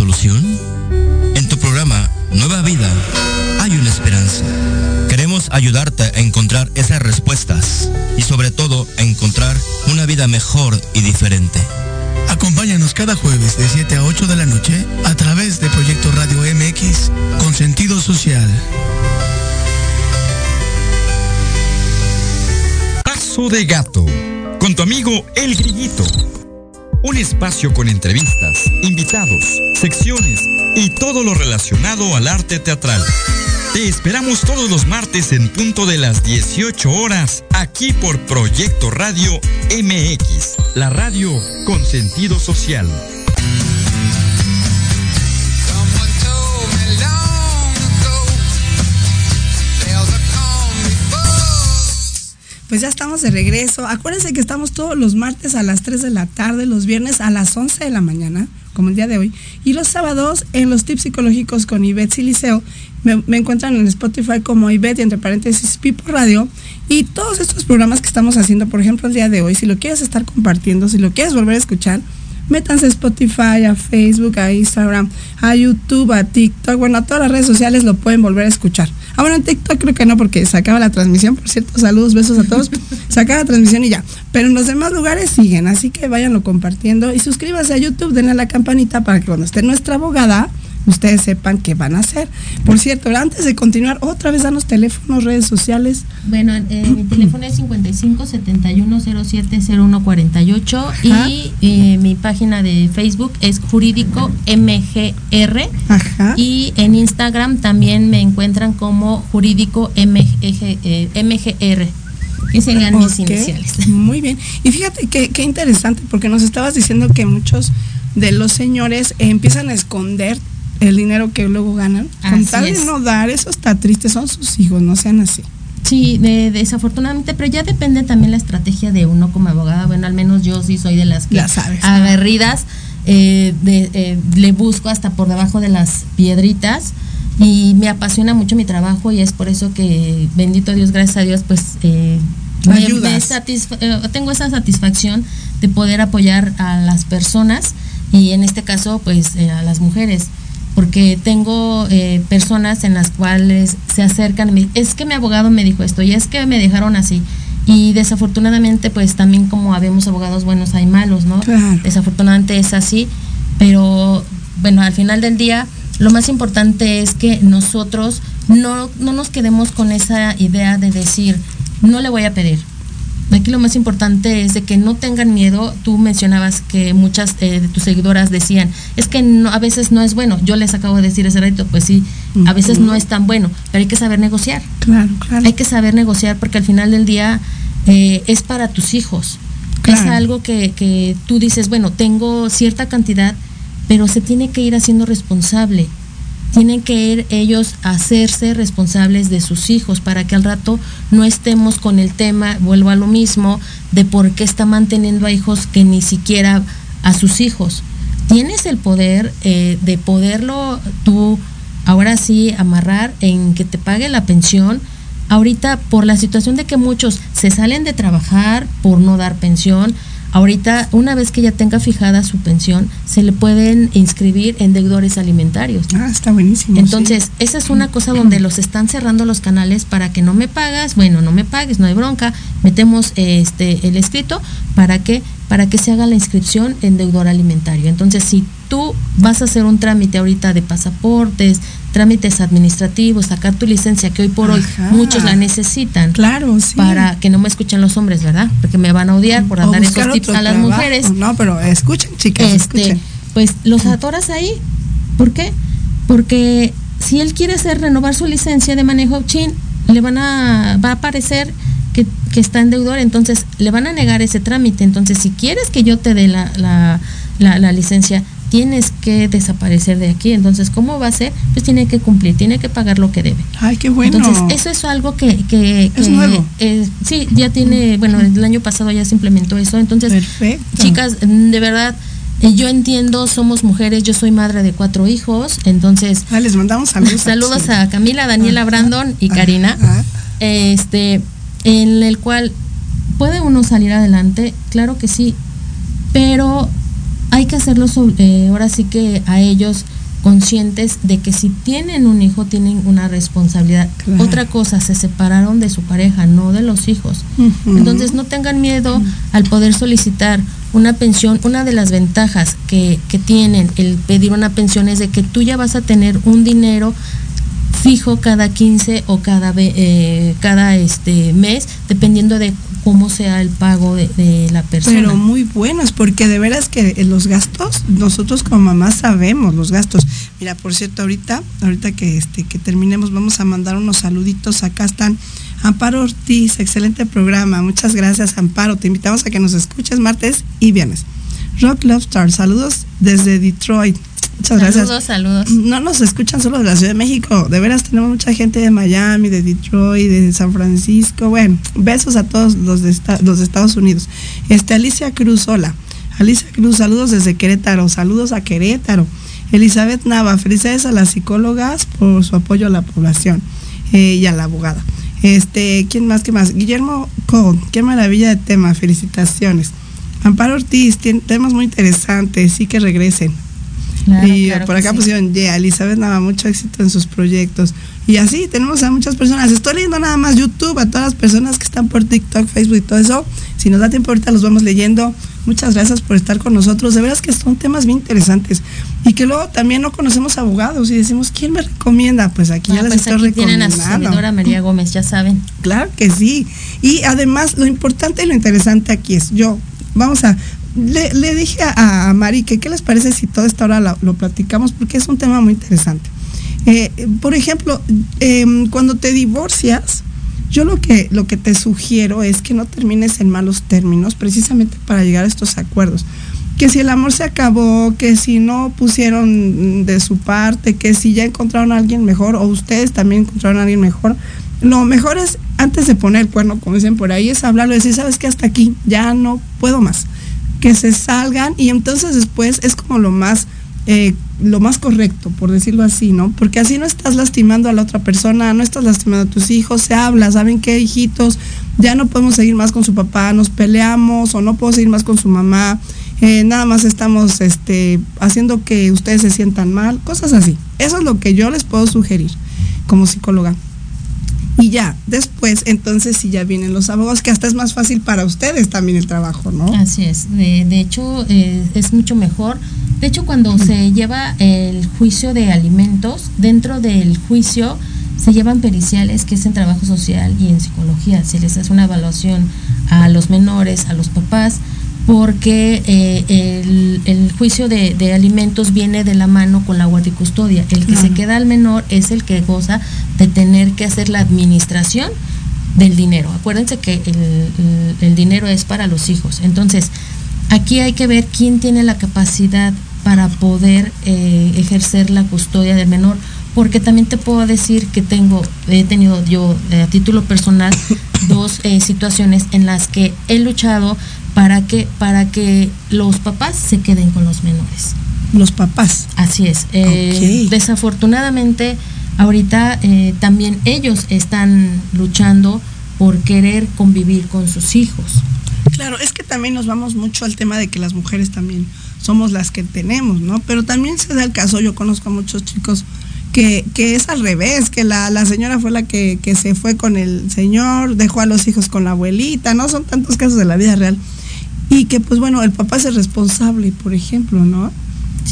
Solución? En tu programa Nueva Vida hay una esperanza. Queremos ayudarte a encontrar esas respuestas y sobre todo a encontrar una vida mejor y diferente. Acompáñanos cada jueves de 7 a 8 de la noche a través de Proyecto Radio MX con sentido social. Paso de gato, con tu amigo El Grillito. un espacio con entrevistas, invitados, secciones y todo lo relacionado al arte teatral. Te esperamos todos los martes en punto de las 18 horas, aquí por Proyecto Radio MX, la radio con sentido social. Pues ya estamos de regreso. Acuérdense que estamos todos los martes a las 3 de la tarde, los viernes a las 11 de la mañana, como el día de hoy, y los sábados en los tips psicológicos con Ivette Siliceo. Me, me encuentran en Spotify como Ivette entre paréntesis Pipo Radio. Y todos estos programas que estamos haciendo, por ejemplo, el día de hoy, si lo quieres estar compartiendo, si lo quieres volver a escuchar, métanse a Spotify, a Facebook, a Instagram, a YouTube, a TikTok, bueno, a todas las redes sociales lo pueden volver a escuchar. Ah, bueno, en TikTok creo que no, porque se acaba la transmisión, por cierto, saludos, besos a todos, se acaba la transmisión y ya. Pero en los demás lugares siguen, así que váyanlo compartiendo y suscríbase a YouTube, denle a la campanita para que cuando esté nuestra abogada, ustedes sepan qué van a hacer. Por cierto, antes de continuar, otra vez danos teléfonos, redes sociales. Bueno, eh, mi teléfono es 55 71 07 01 48 y eh, mi página de Facebook es jurídico MGR Ajá. y en Instagram también me encuentran como jurídico MG, eh, MGR. Que serían mis Ok, iniciales. Muy bien. Y fíjate qué, qué interesante, porque nos estabas diciendo que muchos de los señores empiezan a esconder el dinero que luego ganan. Con Así tal de no dar, eso está triste, son sus hijos, no sean así. Sí, de- desafortunadamente, pero ya depende también la estrategia de uno como abogada. Bueno, al menos yo sí soy de las que Ya sabes. aguerridas, eh, de, eh, le busco hasta por debajo de las piedritas y me apasiona mucho mi trabajo y es por eso que, bendito Dios, gracias a Dios, pues eh, me- eh, tengo esa satisfacción de poder apoyar a las personas y en este caso, pues eh, a las mujeres porque tengo eh, personas en las cuales se acercan y me es que mi abogado me dijo esto y es que me dejaron así y desafortunadamente pues también como habemos abogados buenos hay malos no Claro. desafortunadamente es así pero bueno al final del día lo más importante es que nosotros no, no nos quedemos con esa idea de decir no le voy a pedir Aquí lo más importante es de que no tengan miedo. Tú mencionabas que muchas eh, de tus seguidoras decían, es que no, a veces no es bueno. Yo les acabo de decir ese reto, pues sí, a veces no es tan bueno, pero hay que saber negociar. Claro, claro. Hay que saber negociar porque al final del día eh, es para tus hijos. Es algo que, que tú dices, bueno, tengo cierta cantidad, pero se tiene que ir haciendo responsable. Tienen que ir ellos a hacerse responsables de sus hijos para que al rato no estemos con el tema, vuelvo a lo mismo, de por qué está manteniendo a hijos que ni siquiera a sus hijos. Tienes el poder eh, de poderlo tú ahora sí amarrar en que te pague la pensión. Ahorita por la situación de que muchos se salen de trabajar por no dar pensión, ahorita una vez que ya tenga fijada su pensión, se le pueden inscribir en deudores alimentarios. Ah, está buenísimo. Entonces, esa es una cosa donde los están cerrando los canales para que no me pagas, bueno, no me pagues, no hay bronca, metemos este el escrito para que para que se haga la inscripción en deudor alimentario. Entonces, si tú vas a hacer un trámite ahorita de pasaportes, trámites administrativos, sacar tu licencia que hoy por hoy muchos la necesitan. Claro, sí. Para que no me escuchen los hombres, ¿verdad? Porque me van a odiar por O dar buscar esos tips a las trabajo. mujeres No, pero escuchen, chicas, este, escuchen. pues los atoras ahí. ¿Por qué? Porque si él quiere hacer renovar su licencia de manejo chin, le van a va a aparecer que, que está en deudor, entonces le van a negar ese trámite. Entonces, si quieres que yo te dé la, la, la, la licencia, tienes que desaparecer de aquí. Entonces, ¿cómo va a ser? Pues tiene que cumplir, tiene que pagar lo que debe. Ay, qué bueno. Entonces, eso es algo que... que, Es nuevo. eh, sí, ya tiene, bueno, el año pasado ya se implementó eso. Entonces, Perfecto. chicas, de verdad, eh, yo entiendo, somos mujeres, yo soy madre de cuatro hijos, entonces... Ah, les mandamos saludos. Saludos a Camila, Daniela, Brandon y Karina. Este, en el cual puede uno salir adelante, claro que sí, pero hay que hacerlo sobre- eh, ahora sí que a ellos conscientes de que si tienen un hijo tienen una responsabilidad. Claro. Otra cosa, se separaron de su pareja, no de los hijos. Entonces no tengan miedo al poder solicitar una pensión. Una de las ventajas que, que tienen el pedir una pensión es de que tú ya vas a tener un dinero fijo cada 15 o cada, eh, cada este mes, dependiendo de cómo sea el pago de, de la persona. Pero muy buenos, porque de veras que eh, los gastos, nosotros como mamás sabemos los gastos. Mira, por cierto, ahorita, ahorita que este, que terminemos, vamos a mandar unos saluditos. Acá están Amparo Ortiz, excelente programa. Muchas gracias, Amparo. Te invitamos a que nos escuches martes y viernes. Rock Love Star, saludos desde Detroit. Muchas gracias. Saludos, saludos. No nos escuchan solo de la Ciudad de México, de veras tenemos mucha gente de Miami, de Detroit, de San Francisco. Bueno, besos a todos los de, esta- los de Estados Unidos. Este, Alicia Cruz, hola. Alicia Cruz, saludos desde Querétaro, saludos a Querétaro. Elizabeth Nava, felicidades a las psicólogas por su apoyo a la población eh, y a la abogada. Este, ¿quién más? ¿Qué más? Guillermo Cole, qué maravilla de tema, felicitaciones. Amparo Ortiz, temas muy interesantes, sí que regresen. Claro, y claro por acá sí. pusieron, yeah, Elizabeth Nava, mucho éxito en sus proyectos. Y así tenemos a muchas personas. Estoy leyendo nada más YouTube, a todas las personas que están por TikTok, Facebook y todo eso. Si nos da tiempo ahorita los vamos leyendo. Muchas gracias por estar con nosotros. De veras que son temas bien interesantes. Y que luego también no conocemos abogados y decimos, ¿quién me recomienda? Pues aquí Ah, ya les pues estoy aquí tienen a su recomendando. servidora María Gómez, ya saben. Claro que sí. Y además, lo importante y lo interesante aquí es, yo, vamos a, le, le dije a, a Mari que qué les parece si toda esta hora lo, platicamos, porque es un tema muy interesante. Eh, por ejemplo, em, cuando te divorcias, yo lo que, lo que te sugiero es que no termines en malos términos, precisamente para llegar a estos acuerdos. Que si el amor se acabó, que si no pusieron de su parte, que si ya encontraron a alguien mejor o ustedes también encontraron a alguien mejor, lo mejor es, antes de poner el cuerno, como dicen por ahí, es hablarlo, decir, sabes que hasta aquí, ya no puedo más. Que se salgan y entonces después es como lo más, eh, lo más correcto, por decirlo así, ¿no? Porque así no estás lastimando a la otra persona, no estás lastimando a tus hijos, se habla, ¿saben qué, hijitos? Ya no podemos seguir más con su papá, nos peleamos o no puedo seguir más con su mamá, eh, nada más estamos este, haciendo que ustedes se sientan mal, cosas así. Eso es lo que yo les puedo sugerir como psicóloga. Y ya, después, entonces sí ya vienen los abogados, que hasta es más fácil para ustedes también el trabajo, ¿no? Así es. De, de hecho, eh, es mucho mejor. De hecho, cuando se lleva el juicio de alimentos, dentro del juicio se llevan periciales, que es en trabajo social y en psicología. Se les hace una evaluación a los menores, a los papás, porque eh, el, el juicio de, de alimentos viene de la mano con la guardia y custodia. El que se queda al menor es el que goza de tener que hacer la administración del dinero. Acuérdense que el, el- el dinero es para los hijos. Entonces, aquí hay que ver quién tiene la capacidad para poder eh, ejercer la custodia del menor. Porque también te puedo decir que tengo, he tenido yo eh, a título personal dos eh, situaciones en las que he luchado para que, para que los papás se queden con los menores. Los papás. Así es. Eh. Desafortunadamente, ahorita eh, también ellos están luchando por querer convivir con sus hijos. Claro, es que también nos vamos mucho al tema de que las mujeres también somos las que tenemos, ¿no? Pero también se da el caso, yo conozco a muchos chicos que, que es al revés, que la, la señora fue la que, que se fue con el señor, dejó a los hijos con la abuelita, ¿no? Son tantos casos de la vida real. Y que pues bueno, el papá es el responsable, por ejemplo, ¿no?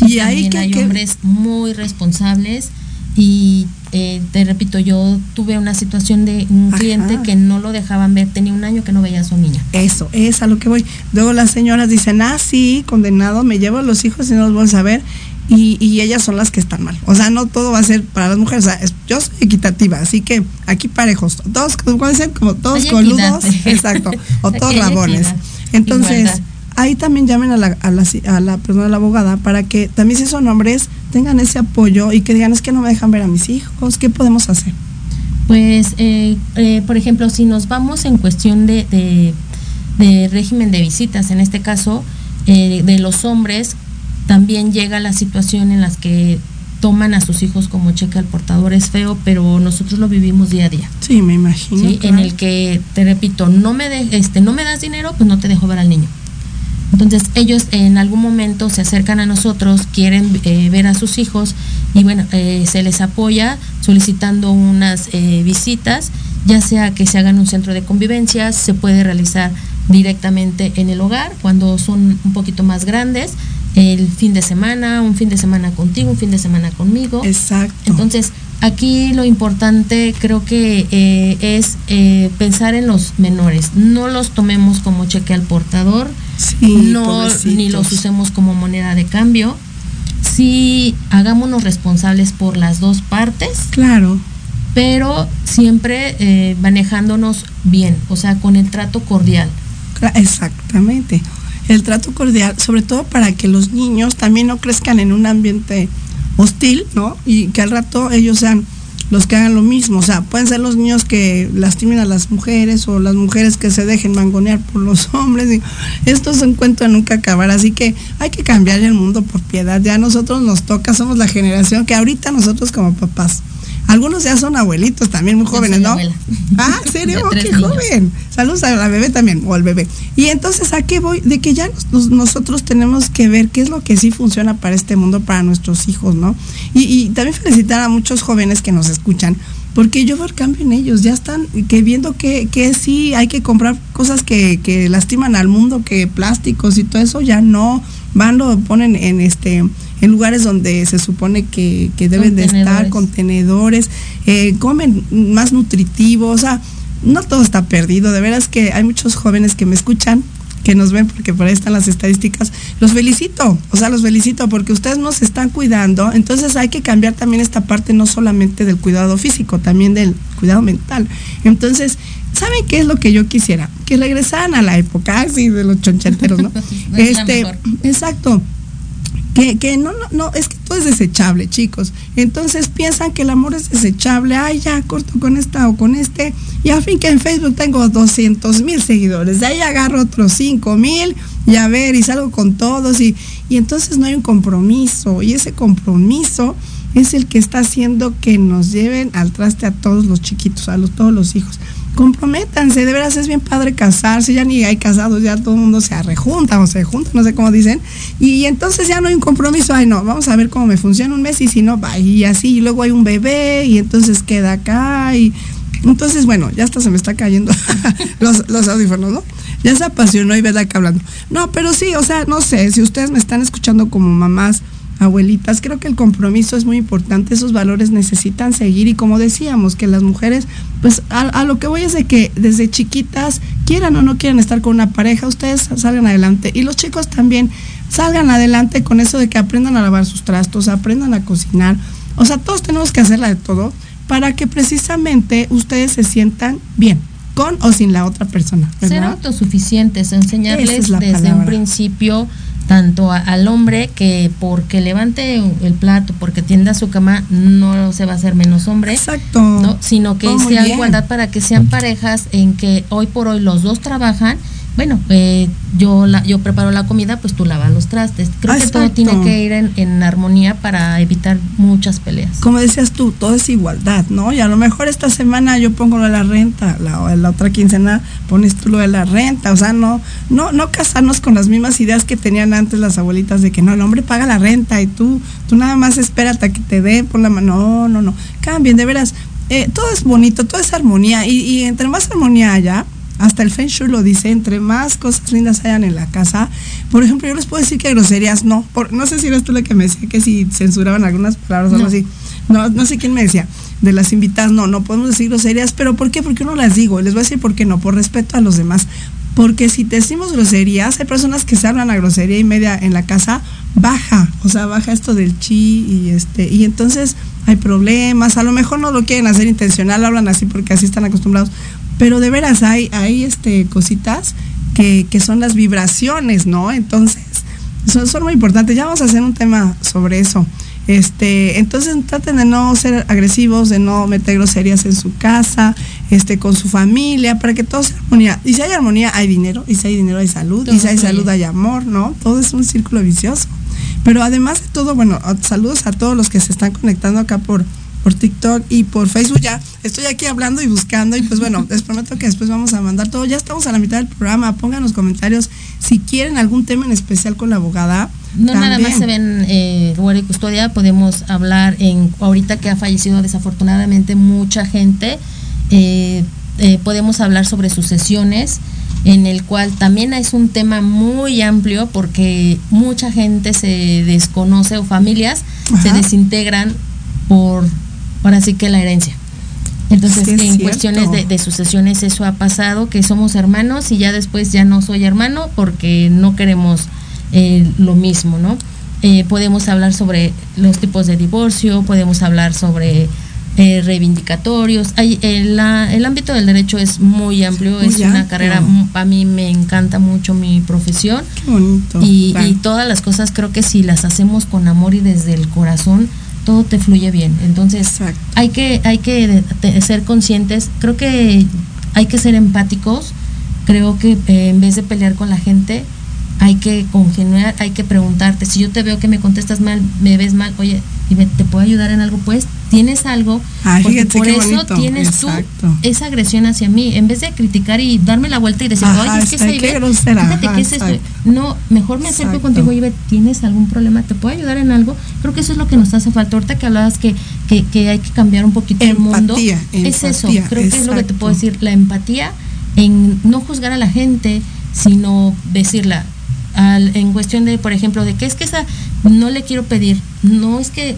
y ahí hay hombres muy responsables y eh, te repito, yo tuve una situación de un Ajá. cliente que no lo dejaban ver, tenía un año que no veía a su niña. Eso, es a lo que voy. Luego las señoras dicen, ah, sí, condenado, me llevo a los hijos y no los vuelvo a saber. Y, y ellas son las que están mal. O sea, no todo va a ser para las mujeres. O sea, es- yo soy equitativa, así que aquí parejos. Todos, como dicen, como todos coludos. equidad. Exacto. O todos rabones. Entonces, igualdad. ahí también llamen a la, a la, a la persona, a la abogada, para que también si son hombres tengan ese apoyo y que digan, es que no me dejan ver a mis hijos, ¿qué podemos hacer? Pues, eh, eh, por ejemplo, si nos vamos en cuestión de, de- de régimen de visitas, en este caso, eh, de los hombres, también llega la situación en las que toman a sus hijos como cheque al portador. Es feo, pero nosotros lo vivimos día a día. Sí, me imagino. ¿sí? En el que, te repito, no me, de- este, no me das dinero, pues no te dejo ver al niño. Entonces ellos en algún momento se acercan a nosotros, quieren eh, ver a sus hijos y bueno, eh, se les apoya solicitando unas eh, visitas, ya sea que se hagan un centro de convivencia, se puede realizar directamente en el hogar cuando son un poquito más grandes, el fin de semana, un fin de semana contigo, un fin de semana conmigo. Exacto. Entonces, aquí lo importante creo que eh, es eh, pensar en los menores. No los tomemos como cheque al portador, no, pobrecitos. ni los usemos como moneda de cambio. Sí, hagámonos responsables por las dos partes. Claro. Pero siempre eh, manejándonos bien, o sea, con el trato cordial. Exactamente. El trato cordial, sobre todo para que los niños también no crezcan en un ambiente hostil, ¿no? Y que al rato ellos sean los que hagan lo mismo. O sea, pueden ser los niños que lastimen a las mujeres o las mujeres que se dejen mangonear por los hombres. Y esto es un cuento de nunca acabar. Así que hay que cambiar el mundo por piedad. Ya a nosotros nos toca, somos la generación que ahorita nosotros como papás. Algunos ya son abuelitos también, muy jóvenes, ¿no? abuela. Ah, ¿en serio? Qué niños. joven. Saludos a la bebé también, o al bebé. Y entonces, ¿a qué voy? De que ya nos- nos- nosotros tenemos que ver qué es lo que sí funciona para este mundo, para nuestros hijos, ¿no? Y, y también felicitar a muchos jóvenes que nos escuchan, porque yo veo el cambio en ellos, ya están que viendo que, que sí hay que comprar cosas que, que lastiman al mundo, que plásticos y todo eso ya no, van, lo ponen en este en lugares donde se supone que, que deben de estar, Contenedores. eh, comen más nutritivo, o sea, no todo está perdido, de veras que hay muchos jóvenes que me escuchan, que nos ven porque por ahí están las estadísticas, los felicito, o sea, los felicito porque ustedes nos están cuidando, entonces hay que cambiar también esta parte no solamente del cuidado físico, también del cuidado mental. Entonces, ¿saben qué es lo que yo quisiera? Que regresaran a la época, así de los chonchanteros, ¿no? Es la este, exacto. Que, no, no, no, es que todo es desechable, chicos. Entonces piensan que el amor es desechable. Ay, ya corto con esta o con este. Y al fin que en Facebook tengo 200 mil seguidores. De ahí agarro otros 5 mil y a ver, y salgo con todos. Y, y entonces no hay un compromiso. Y ese compromiso es el que está haciendo que nos lleven al traste a todos los chiquitos, a los, todos los hijos. Comprométanse, de veras es bien padre casarse, ya ni hay casados, ya todo el mundo se arrejunta o se junta, no sé cómo dicen, y, entonces ya no hay un compromiso, ay no, vamos a ver cómo me funciona un mes y si no, va, y así, y luego hay un bebé y entonces queda acá y entonces bueno, ya hasta se me está cayendo los, los audífonos, ¿no? Ya se apasionó y verdad que hablando. No, pero sí, o sea, no sé, si ustedes me están escuchando como mamás, abuelitas, creo que el compromiso es muy importante, esos valores necesitan seguir y como decíamos, que las mujeres, pues a, a lo que voy es de que desde chiquitas, quieran o no quieran estar con una pareja, ustedes salgan adelante y los chicos también salgan adelante con eso de que aprendan a lavar sus trastos, aprendan a cocinar, o sea, todos tenemos que hacerla de todo para que precisamente ustedes se sientan bien, con o sin la otra persona. Ser autosuficientes, enseñarles es desde un principio tanto a- al hombre que porque levante el plato, porque tienda su cama, no se va a hacer menos hombre. Exacto. ¿no? Sino que sea igualdad para que sean parejas en que hoy por hoy los dos trabajan. Bueno, eh, yo la, yo preparo la comida, pues tú lavas los trastes. Creo que todo tiene que ir en, en armonía para evitar muchas peleas. como decías tú, todo es igualdad, ¿no? Y a lo mejor esta semana yo pongo lo de la renta, la, la otra quincena pones tú lo de la renta, o sea, no, no, no casarnos con las mismas ideas que tenían antes las abuelitas de que no, el hombre paga la renta y tú, tú nada más espérate a que te dé por la mano, no, no, no, cambien, de veras, eh, todo es bonito, todo es armonía y, y entre más armonía haya, hasta el Feng Shui lo dice, entre más cosas lindas hayan en la casa. Por ejemplo, yo les puedo decir que groserías no. Por, no sé si eres tú la que me decía que si censuraban algunas palabras o algo No. así. No, no sé quién me decía. De las invitadas, no, no podemos decir groserías. ¿Pero por qué? Porque no las digo. Les voy a decir por qué no. Por respeto a los demás. Porque si decimos groserías, hay personas que se hablan a grosería y media en la casa, baja. O sea, baja esto del chi y este. Y entonces hay problemas. A lo mejor no lo quieren hacer intencional, hablan así porque así están acostumbrados. Pero de veras hay, hay este, cositas que, que son las vibraciones, ¿no? Entonces, son, son muy importantes. Ya vamos a hacer un tema sobre eso. Este, entonces traten de no ser agresivos, de no meter groserías en su casa, este, con su familia, para que todo sea armonía. Y si hay armonía, hay dinero, y si hay dinero, hay salud, y si hay salud, hay amor, ¿no? Todo es un círculo vicioso. Pero además de todo, bueno, saludos a todos los que se están conectando acá por, por TikTok y por Facebook. Ya estoy aquí hablando y buscando y pues bueno, les prometo que después vamos a mandar todo. Ya estamos a la mitad del programa. Pongan los comentarios si quieren algún tema en especial con la abogada. No nada más se ven eh, guardia y custodia, podemos hablar en ahorita que ha fallecido desafortunadamente mucha gente, eh, eh, podemos hablar sobre sucesiones, en el cual también es un tema muy amplio porque mucha gente se desconoce o familias se desintegran por ahora sí que la herencia. Entonces, Sí, en cierto. cuestiones de, de sucesiones eso ha pasado, que somos hermanos y ya después ya no soy hermano porque no queremos eh, lo mismo, ¿no? Eh, podemos hablar sobre los tipos de divorcio, podemos hablar sobre eh, reivindicatorios. Hay, el, la- el ámbito del derecho es muy amplio, Muy es una carrera, a mí me encanta mucho mi profesión. Qué bonito. Y, Claro. y todas las cosas creo que si las hacemos con amor y desde el corazón, todo te fluye bien. Entonces, hay que, hay que ser conscientes, creo que hay que ser empáticos, creo que eh, en vez de pelear con la gente, hay que congeniar, hay que preguntarte, si yo te veo que me contestas mal, me ves mal, oye, y me- ¿te puedo ayudar en algo? Pues, ¿tienes algo? Ay, Porque fíjate por eso bonito, tienes exacto. tú esa agresión hacia mí, en vez de criticar y darme la vuelta y decir, Ajá, oye, es que qué Ivette, grosera, fíjate ajá, que es esto". exacto. No, mejor me acerco Exacto. contigo, Ivette, ¿tienes algún problema? ¿Te puedo ayudar en algo? Creo que eso es lo que nos hace falta. Ahorita que hablabas que, que, que hay que cambiar un poquito el mundo. Empatía, Es eso, creo que es lo que te puedo decir, la empatía en no juzgar a la gente, sino decirla. Al, en cuestión de, por ejemplo, de que es que esa no le quiero pedir, no es que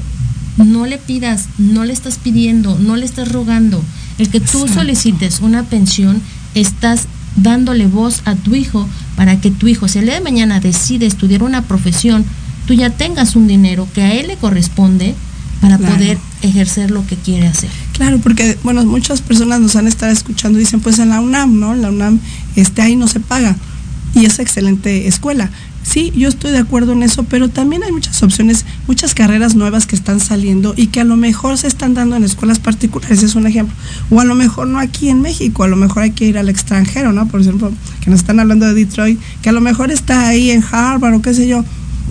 no le pidas, no le estás pidiendo, no le estás rogando. El que tú Exacto. solicites una pensión, estás dándole voz a tu hijo para que tu hijo, si el día de mañana decide estudiar una profesión, tú ya tengas un dinero que a él le corresponde para Claro. poder ejercer lo que quiere hacer. Claro, porque bueno, muchas personas nos han estado escuchando y dicen, pues en la UNAM, ¿no? En la UNAM, este, ahí no se paga. Y es excelente escuela. Sí, yo estoy de acuerdo en eso, pero también hay muchas opciones, muchas carreras nuevas que están saliendo y que a lo mejor se están dando en escuelas particulares, es un ejemplo. O a lo mejor no aquí en México, a lo mejor hay que ir al extranjero, ¿no? Por ejemplo, que nos están hablando de Detroit, que a lo mejor está ahí en Harvard o qué sé yo,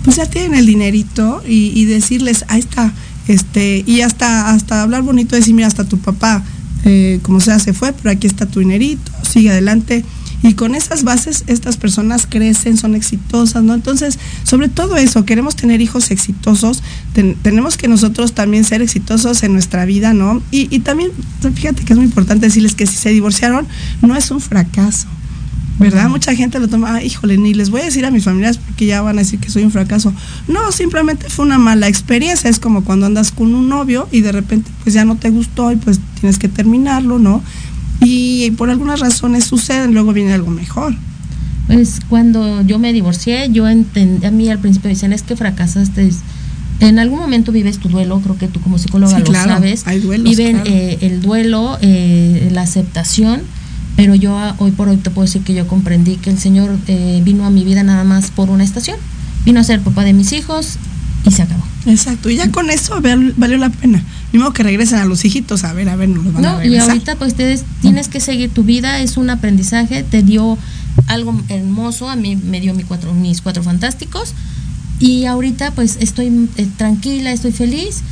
pues ya tienen el dinerito y, decirles, ahí está, este, y hasta, hasta hablar bonito, decir, mira, hasta tu papá, eh, como sea, se fue, pero aquí está tu dinerito, sigue adelante. Y con esas bases, estas personas crecen, son exitosas, ¿no? Entonces, sobre todo eso, queremos tener hijos exitosos, ten- tenemos que nosotros también ser exitosos en nuestra vida, ¿no? Y, y también, fíjate que es muy importante decirles que si se divorciaron, no es un fracaso. ¿Verdad? Mucha gente lo toma, "Ay, híjole, ni les voy a decir a mis familiares porque ya van a decir que soy un fracaso. No, simplemente fue una mala experiencia. Es como cuando andas con un novio y de repente pues ya no te gustó y pues tienes que terminarlo, ¿no? Y por algunas razones suceden, luego viene algo mejor. Pues cuando yo me divorcié, yo entendí, a mí al principio decían, es que fracasaste. En algún momento vives tu duelo, creo que tú como psicóloga Sí, lo claro, sabes. hay duelos, Viven claro. eh, el duelo, eh, la aceptación, pero yo ah, hoy por hoy te puedo decir que yo comprendí que el Señor eh, vino a mi vida nada más por una estación. Vino a ser papá de mis hijos y se acabó. Exacto, y ya con eso val- valió la pena. Ni modo que regresen a los hijitos, a ver, a ver, no los van a No, y regresar. ahorita pues tienes, tienes que seguir tu vida, es un aprendizaje, te dio algo hermoso, a mí me dio mi cuatro, mis cuatro fantásticos y ahorita pues estoy eh, tranquila, estoy feliz.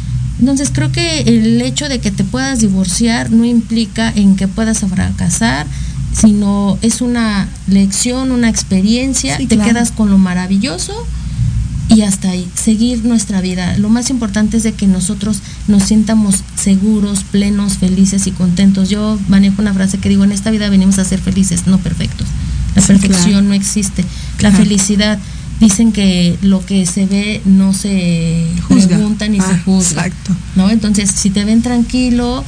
Entonces creo que el hecho de que te puedas divorciar no implica en que puedas fracasar, sino es una lección, una experiencia, Sí, te claro. quedas con lo maravilloso y hasta ahí, seguir nuestra vida. Lo más importante es de que nosotros nos sientamos seguros, plenos, felices y contentos. Yo manejo una frase que digo, en esta vida venimos a ser felices, no perfectos. La Sí, perfección claro. no existe. La Claro. felicidad, dicen que lo que se ve no se Juzga. pregunta ni se Ah, juzga. exacto. ¿no? Entonces, si te ven tranquilo,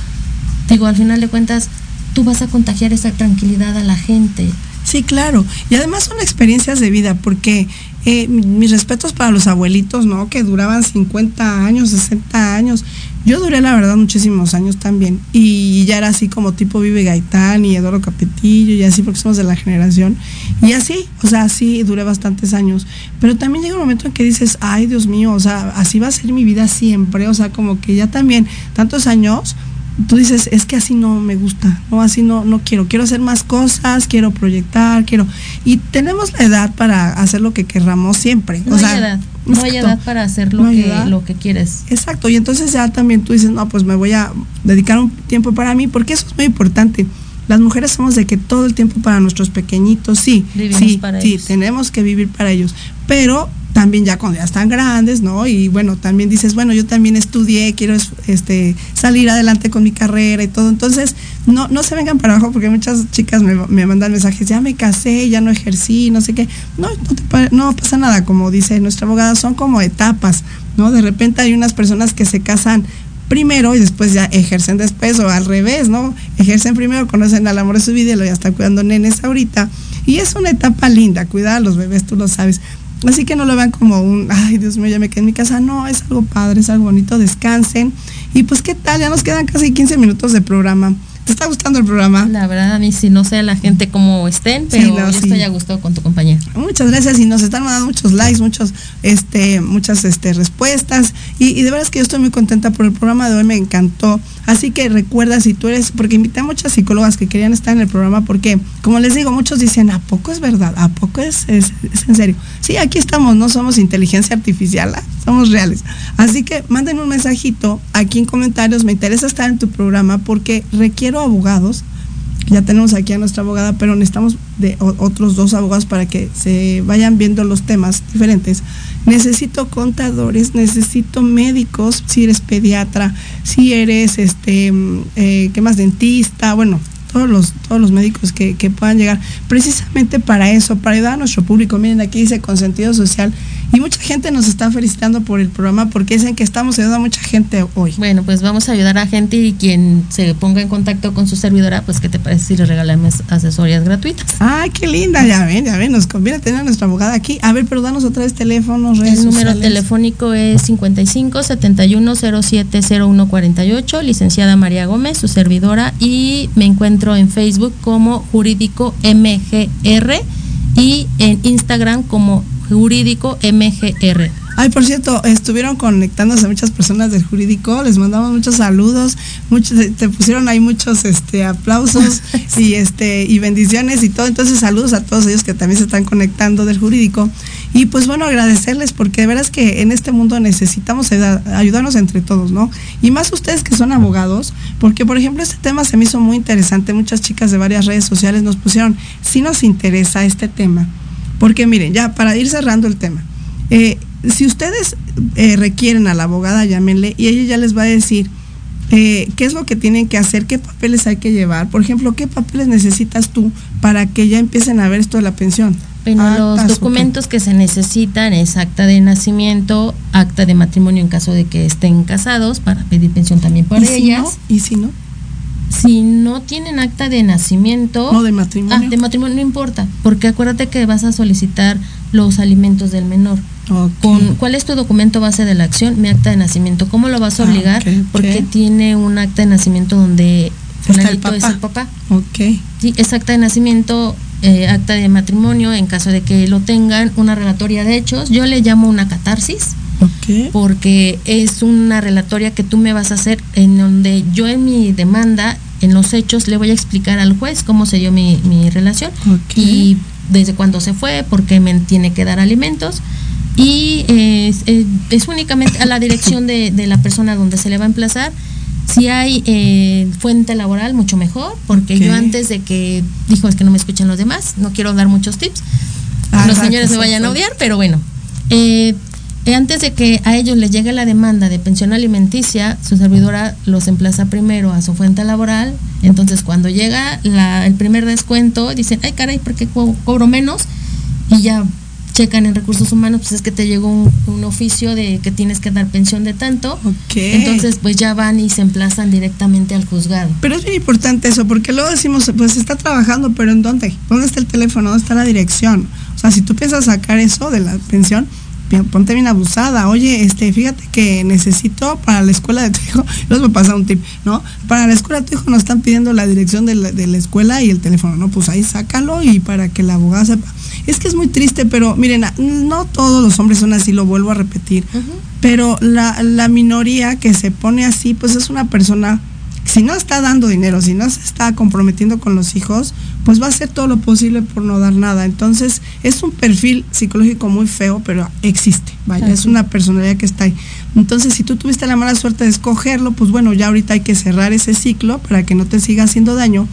digo, al final de cuentas, tú vas a contagiar esa tranquilidad a la gente. Sí, claro. Y además son experiencias de vida, porque eh, mi- mis respetos para los abuelitos, ¿no? Que duraban 50 años, 60 años. Yo duré, la verdad, muchísimos años también. Y ya era así como tipo Vive Gaitán y Eduardo Capetillo y así, porque somos de la generación. Y así, o sea, así duré bastantes años. Pero también llega un momento en que dices, ay, Dios mío, o sea, así va a ser mi vida siempre. O sea, como que ya también, tantos años, tú dices, es que así no me gusta, no, así no, no quiero, quiero hacer más cosas, quiero proyectar, quiero. Y tenemos la edad para hacer lo que querramos siempre. No o hay sea, edad, no hay edad para hacer lo, No que, edad. lo que quieres. Exacto, y entonces ya también tú dices, no, pues me voy a dedicar un tiempo para mí, porque eso es muy importante. Las mujeres somos de que todo el tiempo para nuestros pequeñitos, sí, Vivimos sí, para sí, ellos. tenemos que vivir para ellos, pero también ya cuando ya están grandes, ¿no? Y bueno, también dices, bueno, yo también estudié, quiero es- este, salir adelante con mi carrera y todo, entonces no, no se vengan para abajo porque muchas chicas me, me mandan mensajes, ya me casé, ya no ejercí, no sé qué, no, no, te no pasa nada, como dice nuestra abogada, son como etapas, ¿no? De repente hay unas personas que se casan primero y después ya ejercen después o al revés, ¿no? Ejercen primero, conocen al amor de su vida y luego ya están cuidando nenes ahorita. Y es una etapa linda, cuidar a los bebés, tú lo sabes. Así que no lo vean como un, ay Dios mío, ya me quedé en mi casa. No, es algo padre, es algo bonito, descansen. Y pues, ¿qué tal? Ya nos quedan casi 15 minutos de programa. ¿Te está gustando el programa? La verdad, a mí sí, no sé la gente cómo estén, pero Sí, no, yo sí. estoy a gusto con tu compañía. Muchas gracias y nos están mandando muchos likes, muchos, este, muchas este, respuestas y, y de verdad es que yo estoy muy contenta por el programa de hoy, me encantó. Así que recuerda si tú eres, porque invité a muchas psicólogas que querían estar en el programa porque, como les digo, muchos dicen, ¿a poco es verdad? ¿A poco es, es, en serio? Sí, aquí estamos, no somos inteligencia artificial, ¿ah? somos reales. Así que manden un mensajito aquí en comentarios, me interesa estar en tu programa porque requiero abogados ya tenemos aquí a nuestra abogada, pero necesitamos de otros dos abogados para que se vayan viendo los temas diferentes. Necesito contadores, necesito médicos, si eres pediatra, si eres, este, mm, eh, ¿qué más? Dentista, bueno, todos los, todos los médicos que, que puedan llegar, precisamente para eso, para ayudar a nuestro público. Miren, aquí dice con sentido social. Y mucha gente nos está felicitando por el programa porque dicen que estamos ayudando a mucha gente hoy. Bueno, pues vamos a ayudar a gente y quien se ponga en contacto con su servidora, pues ¿qué te parece si le regalamos asesorías gratuitas? Ay, qué linda, ya ven, ya ven, nos conviene tener a nuestra abogada aquí. A ver, pero danos otra vez teléfonos, redes El número sociales. telefónico es 55 71 07 01 48, licenciada María Gómez, su servidora, y me encuentro en Facebook como Jurídico MGR y en Instagram como Jurídico MGR. Ay, por cierto, estuvieron conectándose muchas personas del jurídico, les mandamos muchos saludos, muchos, te pusieron ahí muchos este aplausos y este y bendiciones y todo, entonces saludos a todos ellos que también se están conectando del jurídico. Y pues bueno, agradecerles porque de veras que en este mundo necesitamos ayudar- ayudarnos entre todos, ¿no? Y más ustedes que son abogados, porque por ejemplo este tema se me hizo muy interesante, muchas chicas de varias redes sociales nos pusieron, si nos interesa este tema, porque miren, ya para ir cerrando el tema, eh, si ustedes eh, requieren a la abogada, llámenle y ella ya les va a decir eh, qué es lo que tienen que hacer, qué papeles hay que llevar. Por ejemplo, qué papeles necesitas tú para que ya empiecen a ver esto de la pensión. Bueno, Actas, los documentos que se necesitan es acta de nacimiento, acta de matrimonio en caso de que estén casados, para pedir pensión también para ¿Y si ellas. no? ¿Y si no? Si no tienen acta de nacimiento. No, de matrimonio. Ah, de matrimonio no importa, porque acuérdate que vas a solicitar los alimentos del menor. Con, ¿Cuál es tu documento base de la acción? Mi acta de nacimiento. ¿Cómo lo vas a Ah, obligar? Porque tiene un acta de nacimiento donde Está el fulanito es el papá. Ok. Sí, es acta de nacimiento, eh, acta de matrimonio, en caso de que lo tengan, una relatoria de hechos. Yo le llamo una catarsis. Porque es una relatoria que tú me vas a hacer en donde yo en mi demanda, en los hechos, le voy a explicar al juez cómo se dio mi, mi relación y desde cuándo se fue, por qué me tiene que dar alimentos. Y eh, es, eh, es únicamente a la dirección de, de la persona donde se le va a emplazar. Si hay eh, fuente laboral, mucho mejor, porque yo antes de que, dijo, es que no me escuchan los demás, no quiero dar muchos tips. Ah, los señores me vayan a odiar, pero bueno. Eh, antes de que a ellos les llegue la demanda de pensión alimenticia, su servidora los emplaza primero a su fuente laboral. Entonces, cuando llega la- el primer descuento, dicen, ay, caray, ¿por qué co- cobro menos? Y ya checan en recursos humanos, pues es que te llegó un, un oficio de que tienes que dar pensión de tanto. Entonces, pues ya van y se emplazan directamente al juzgado. Pero es bien importante eso, porque luego decimos, pues está trabajando, pero ¿en dónde? ¿Dónde está el teléfono? ¿Dónde está la dirección? O sea, si tú piensas sacar eso de la pensión, ponte bien abusada. Oye, este, fíjate que necesito para la escuela de tu hijo, les voy a pasar un tip, ¿no? Para la escuela de tu hijo nos están pidiendo la dirección de la, de la escuela y el teléfono, ¿no? Pues ahí sácalo y para que la abogada sepa. Es que es muy triste, pero miren, no todos los hombres son así, lo vuelvo a repetir. Pero la, la minoría que se pone así, pues es una persona si no está dando dinero, si no se está comprometiendo con los hijos, pues va a hacer todo lo posible por no dar nada. Entonces, es un perfil psicológico muy feo, pero existe. Vaya, es una personalidad que está ahí. Entonces, si tú tuviste la mala suerte de escogerlo, pues bueno, ya ahorita hay que cerrar ese ciclo para que no te siga haciendo daño.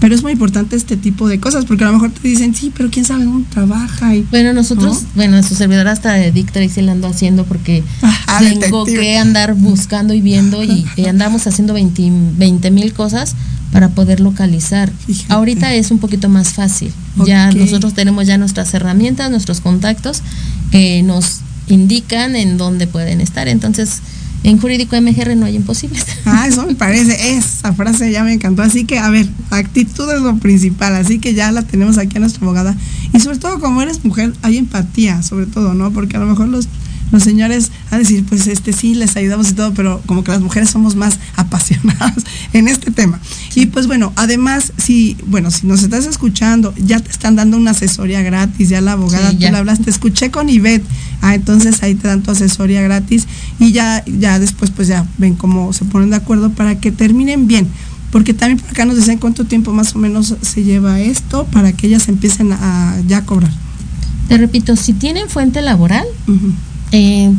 Pero es muy importante este tipo de cosas, porque a lo mejor te dicen, sí, pero quién sabe dónde trabaja. Y, Bueno, nosotros, bueno, su servidora hasta de Dictra y se la ando haciendo porque Ah, tengo detective. que andar buscando y viendo y, y andamos haciendo 20 mil cosas para poder localizar. Ahorita es un poquito más fácil. Ya nosotros tenemos ya nuestras herramientas, nuestros contactos que nos indican en dónde pueden estar. Entonces, en jurídico MGR no hay imposibles. Ah, eso me parece, esa frase ya me encantó. Así que, a ver, actitud es lo principal, así que ya la tenemos aquí a nuestra abogada. Y sobre todo, como eres mujer, hay empatía, sobre todo, ¿no? Porque a lo mejor los, los señores a decir, pues este sí, les ayudamos y todo, pero como que las mujeres somos más apasionadas en este tema. Y pues bueno, además, si, bueno, si nos estás escuchando, ya te están dando una asesoría gratis, ya la abogada, Sí, tú ya. la hablaste, escuché con Ivette, ah, entonces ahí te dan tu asesoría gratis y ya, ya después pues ya ven cómo se ponen de acuerdo para que terminen bien. Porque también por acá nos decían cuánto tiempo más o menos se lleva esto para que ellas empiecen a ya a cobrar. Te repito, si tienen fuente laboral, eh,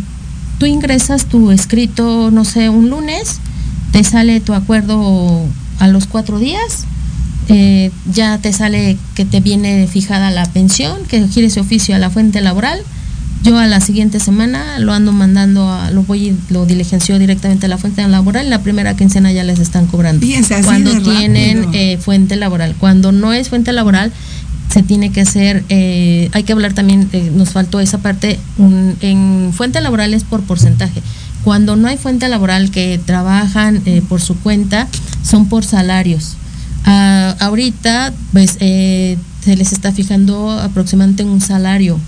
tú ingresas tu escrito, no sé, un lunes, te sale tu acuerdo a los cuatro días, eh, ya te sale que te viene fijada la pensión, que gire ese oficio a la fuente laboral. Yo a la siguiente semana lo ando mandando, a, lo voy y lo diligencio directamente a la fuente laboral. La primera quincena ya les están cobrando. Cuando tienen eh, fuente laboral. Cuando no es fuente laboral, se tiene que hacer, eh, hay que hablar también, eh, nos faltó esa parte, un- en fuente laboral es por porcentaje. Cuando no hay fuente laboral que trabajan eh, por su cuenta, son por salarios. Ah, ahorita, pues, se les está fijando aproximadamente un salario.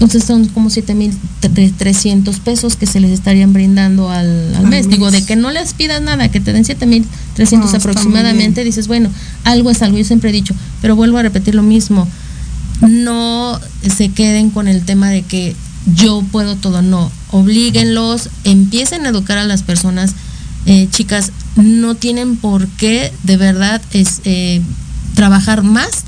Entonces son como 7.300 pesos que se les estarían brindando al, al mes. Digo, de que no les pidas nada, que te den 7.300 No, aproximadamente, dices, bueno, algo es algo, yo siempre he dicho, pero vuelvo a repetir lo mismo, no se queden con el tema de que yo puedo todo, no, oblíguenlos, empiecen a educar a las personas, eh, chicas, no tienen por qué de verdad es eh, trabajar más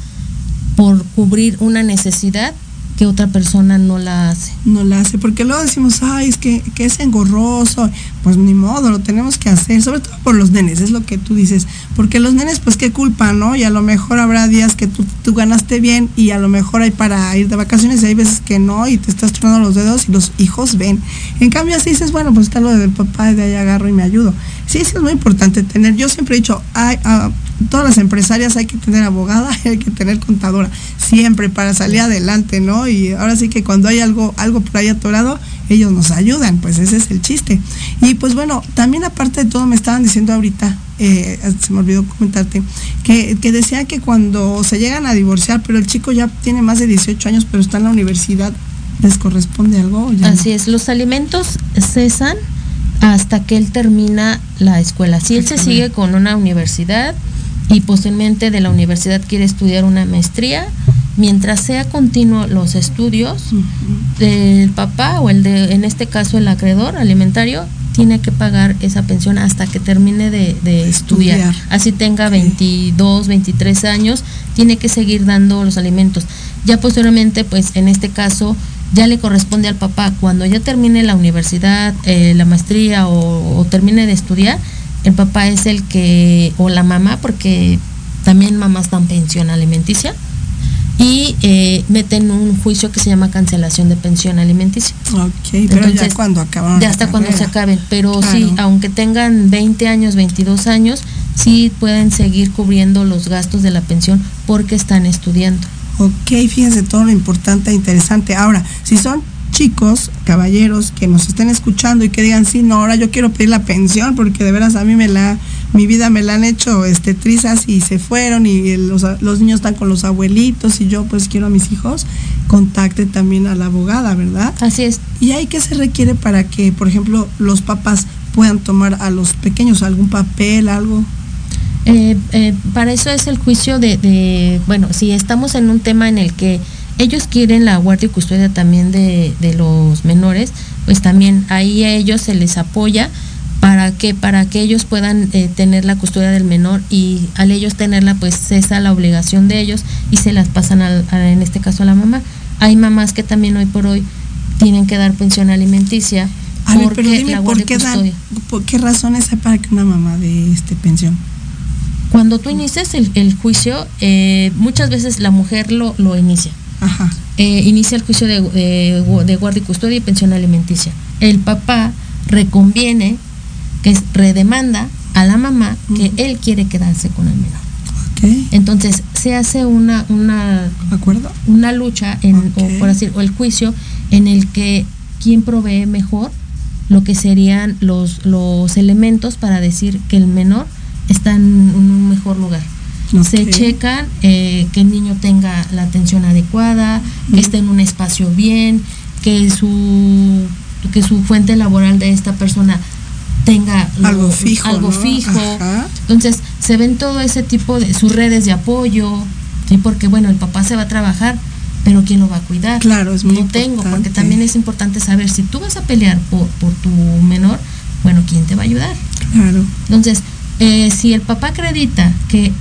por cubrir una necesidad que otra persona no la hace. No la hace, porque luego decimos, ay, es que, que es engorroso. Pues ni modo, lo tenemos que hacer, sobre todo por los nenes, es lo que tú dices. Porque los nenes, pues qué culpa, ¿no? Y a lo mejor habrá días que tú, tú ganaste bien y a lo mejor hay para ir de vacaciones y hay veces que no y te estás tronando los dedos y los hijos ven. En cambio, así dices, bueno, pues está lo del papá y de ahí agarro y me ayudo. Sí, sí, es muy importante tener. Yo siempre he dicho, hay, ah, todas las empresarias hay que tener abogada y hay que tener contadora, siempre para salir adelante, ¿no? Y ahora sí que cuando hay algo, algo por ahí atorado, ellos nos ayudan, pues ese es el chiste. Y pues bueno, también aparte de todo me estaban diciendo ahorita, eh, se me olvidó comentarte, que, que decían que cuando se llegan a divorciar, pero el chico ya tiene más de 18 años, pero está en la universidad, ¿les corresponde algo? no? Así es, los alimentos cesan hasta que él termina la escuela. Si él se sigue con una universidad y posteriormente de la universidad quiere estudiar una maestría, mientras sea continuo los estudios, del papá o el de, en este caso el acreedor alimentario, tiene que pagar esa pensión hasta que termine de, de estudiar. Estudiar. Así tenga 22, 23 años, tiene que seguir dando los alimentos. Ya posteriormente, pues en este caso, ya le corresponde al papá, cuando ya termine la universidad, eh, la maestría o, o termine de estudiar, el papá es el que, o la mamá, porque también mamás dan pensión alimenticia, y eh, meten un juicio que se llama cancelación de pensión alimenticia. Ok, pero ya cuando acabaron Ya hasta cuando se acaben, pero sí, aunque tengan 20 años, 22 años, sí pueden seguir cubriendo los gastos de la pensión porque están estudiando. Ok, fíjense todo lo importante e interesante. Ahora, si son chicos, caballeros, que nos estén escuchando y que digan, sí, no, ahora yo quiero pedir la pensión porque de veras a mí me la, mi vida me la han hecho este, trizas y se fueron y los, los niños están con los abuelitos y yo pues quiero a mis hijos, contacte también a la abogada, ¿verdad? Así es. ¿Y ahí qué se requiere para que, por ejemplo, los papás puedan tomar a los pequeños algún papel, algo? Eh, eh, para eso es el juicio de, de, bueno, si estamos en un tema en el que ellos quieren la guardia y custodia también de, de los menores, pues también ahí a ellos se les apoya para que para que ellos puedan eh, tener la custodia del menor y al ellos tenerla pues cesa la obligación de ellos y se las pasan al- a- en este caso a la mamá. Hay mamás que también hoy por hoy tienen que dar pensión alimenticia A ver, porque pero dime, la ¿por guardia y qué, dan, custodia. por qué razones hay para que una mamá de este pensión? Cuando tú inicias el, el juicio, eh, muchas veces la mujer lo, lo inicia. Ajá. Eh, inicia el juicio de, de, de guardia y custodia y pensión alimenticia. El papá reconviene, que es redemanda a la mamá que él quiere quedarse con el menor. Entonces se hace una una acuerdo una lucha en o por así o el juicio en el que quien provee mejor lo que serían los, los elementos para decir que el menor está en un mejor lugar. Se checan eh, que el niño tenga la atención adecuada, que esté en un espacio bien, que su, que su fuente laboral de esta persona tenga algo fijo. Algo fijo. Entonces, se ven todo ese tipo de sus redes de apoyo, ¿sí? porque bueno, el papá se va a trabajar, pero ¿quién lo va a cuidar? Claro, es muy No tengo, porque también es importante saber si tú vas a pelear por, por tu menor, bueno, ¿quién te va a ayudar? Claro. Entonces, eh, si el papá acredita que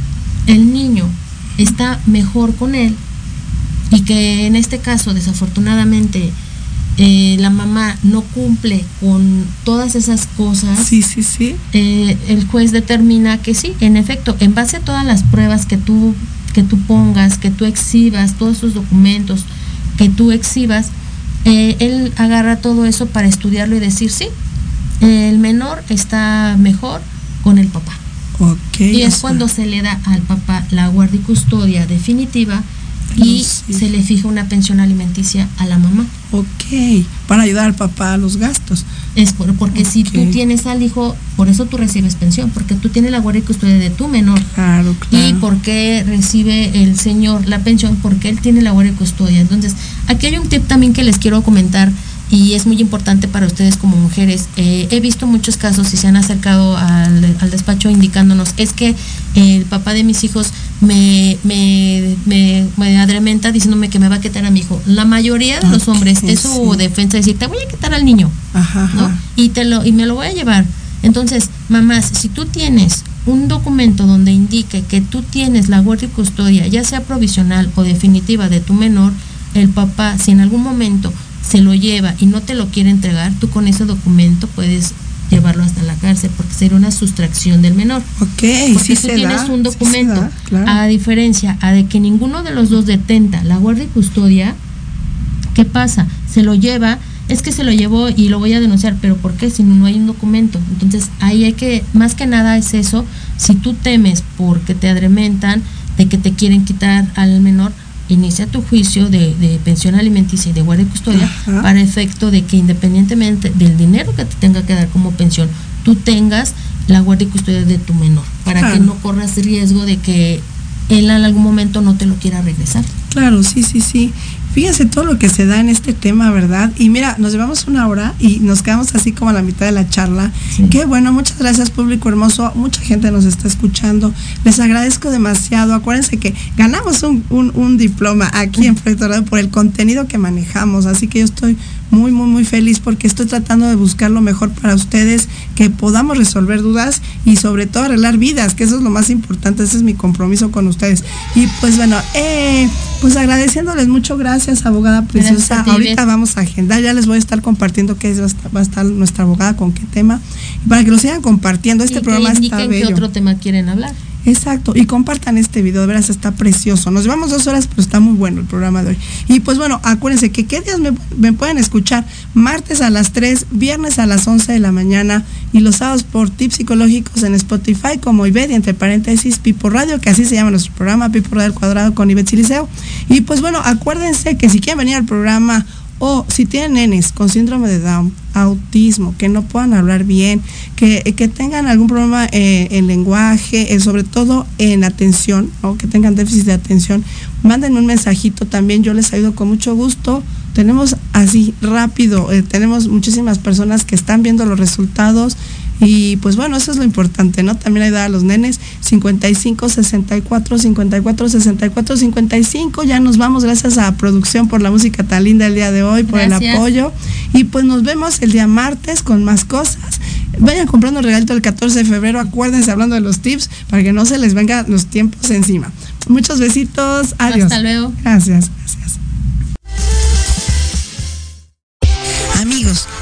el niño está mejor con él y que en este caso desafortunadamente eh, la mamá no cumple con todas esas cosas, sí, sí, sí. Eh, el juez determina que sí, en efecto, en base a todas las pruebas que tú, que tú pongas, que tú exhibas, todos esos documentos que tú exhibas, eh, él agarra todo eso para estudiarlo y decir sí, el menor está mejor con el papá. Y es cuando se le da al papá la guardia y custodia definitiva y se le fija una pensión alimenticia a la mamá. Ok, para ayudar al papá a los gastos. Es por, porque si tú tienes al hijo, por eso tú recibes pensión, porque tú tienes la guardia y custodia de tu menor. Claro, claro. Y por qué recibe el señor la pensión, porque él tiene la guardia y custodia. Entonces, aquí hay un tip también que les quiero comentar y es muy importante para ustedes como mujeres. Eh, he visto muchos casos y se han acercado al, despacho indicándonos, es que el papá de mis hijos me, me, me, me, adrementa diciéndome que me va a quitar a mi hijo. La mayoría de los hombres es su defensa decir, te voy a quitar al niño, ¿no? Y, te lo, y me lo voy a llevar. Entonces, mamás, si tú tienes un documento donde indique que tú tienes la guardia y custodia, ya sea provisional o definitiva de tu menor, el papá, si en algún momento se lo lleva y no te lo quiere entregar, tú con ese documento puedes llevarlo hasta la cárcel porque sería una sustracción del menor. Ok, porque tú tienes un documento, a diferencia a de que ninguno de los dos detenta la guardia y custodia, ¿qué pasa? Se lo lleva, es que se lo llevó y lo voy a denunciar, pero ¿por qué? Si no hay un documento. Entonces ahí hay que, más que nada es eso, si tú temes porque te adrementan, de que te quieren quitar al menor, inicia tu juicio de, pensión alimenticia y de guardia y custodia para efecto de que independientemente del dinero que te tenga que dar como pensión, tú tengas la guardia y custodia de tu menor, para que no corras riesgo de que él en algún momento no te lo quiera regresar. Claro, sí, sí, sí. Fíjense todo lo que se da en este tema, ¿verdad? Y mira, nos llevamos una hora y nos quedamos así como a la mitad de la charla. Qué bueno, muchas gracias público hermoso. Mucha gente nos está escuchando. Les agradezco demasiado. Acuérdense que ganamos un, un diploma aquí en Proyecto por el contenido que manejamos. Así que yo estoy muy, muy, muy feliz porque estoy tratando de buscar lo mejor para ustedes, que podamos resolver dudas y sobre todo arreglar vidas, que eso es lo más importante, ese es mi compromiso con ustedes. Y pues bueno, eh, pues agradeciéndoles mucho, gracias abogada preciosa. Ahorita vamos a agendar, ya les voy a estar compartiendo qué va a estar nuestra abogada, con qué tema, para que lo sigan compartiendo. Este programa está bello. qué otro tema quieren hablar. Exacto, y compartan este video, de veras está precioso. Nos llevamos dos horas, pero está muy bueno el programa de hoy. Y pues bueno, acuérdense que qué días me, pueden escuchar martes a las 3, viernes a las 11 de la mañana y los sábados por tips psicológicos en Spotify como Ived y entre paréntesis Pipo Radio, que así se llama nuestro programa, Pipo Radio al cuadrado con Ived Siliceo. Y pues bueno, acuérdense que si quieren venir al programa o si tienen nenes con síndrome de Down, autismo, que no puedan hablar bien, que, tengan algún problema eh, en lenguaje, eh, sobre todo en atención, o que tengan déficit de atención, manden un mensajito también, yo les ayudo con mucho gusto. Tenemos así rápido, eh, tenemos muchísimas personas que están viendo los resultados y pues bueno, eso es lo importante, ¿no? También ayudar a los nenes 55 64 54 64 55. Ya nos vamos, gracias a producción por la música tan linda el día de hoy, por el apoyo. Y pues nos vemos el día martes con más cosas. Vayan comprando el regalito el 14 de febrero, acuérdense hablando de los tips para que no se les vengan los tiempos encima. Muchos besitos, adiós. Hasta luego. Gracias, gracias.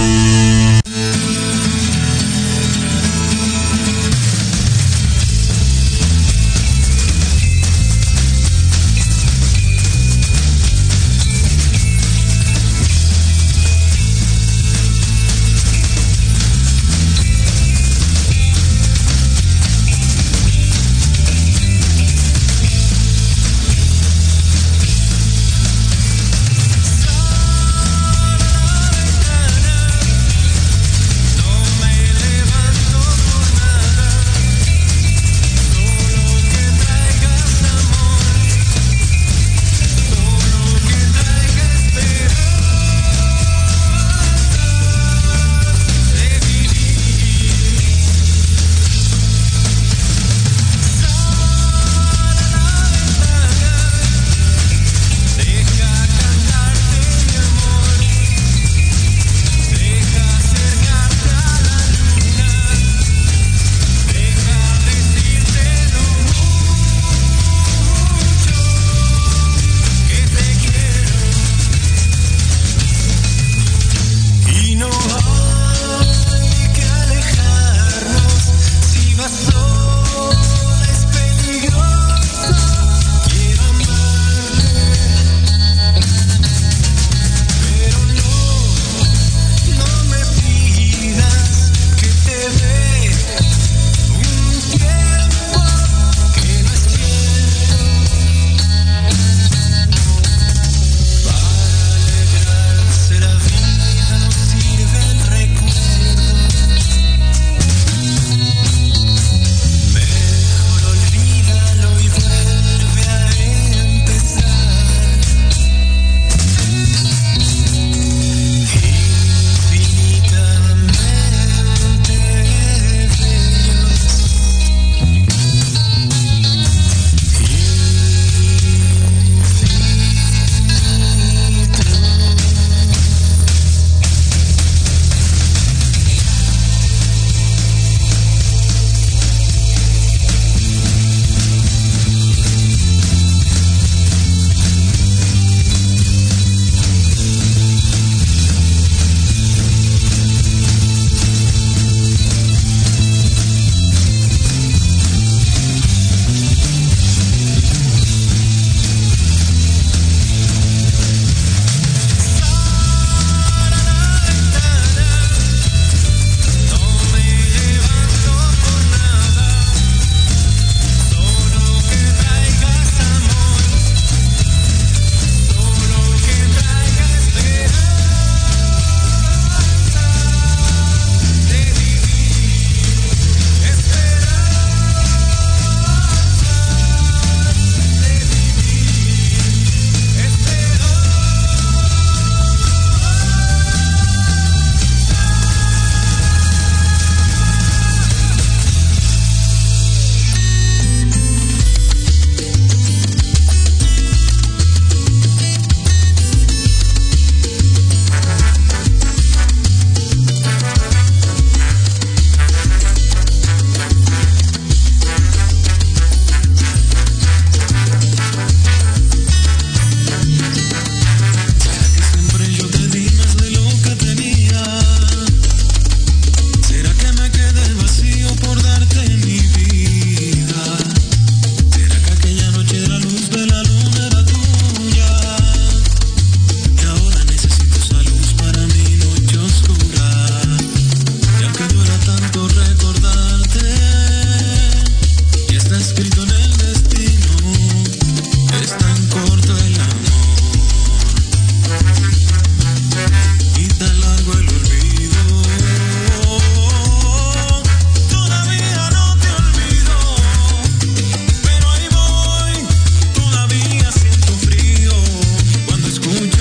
Música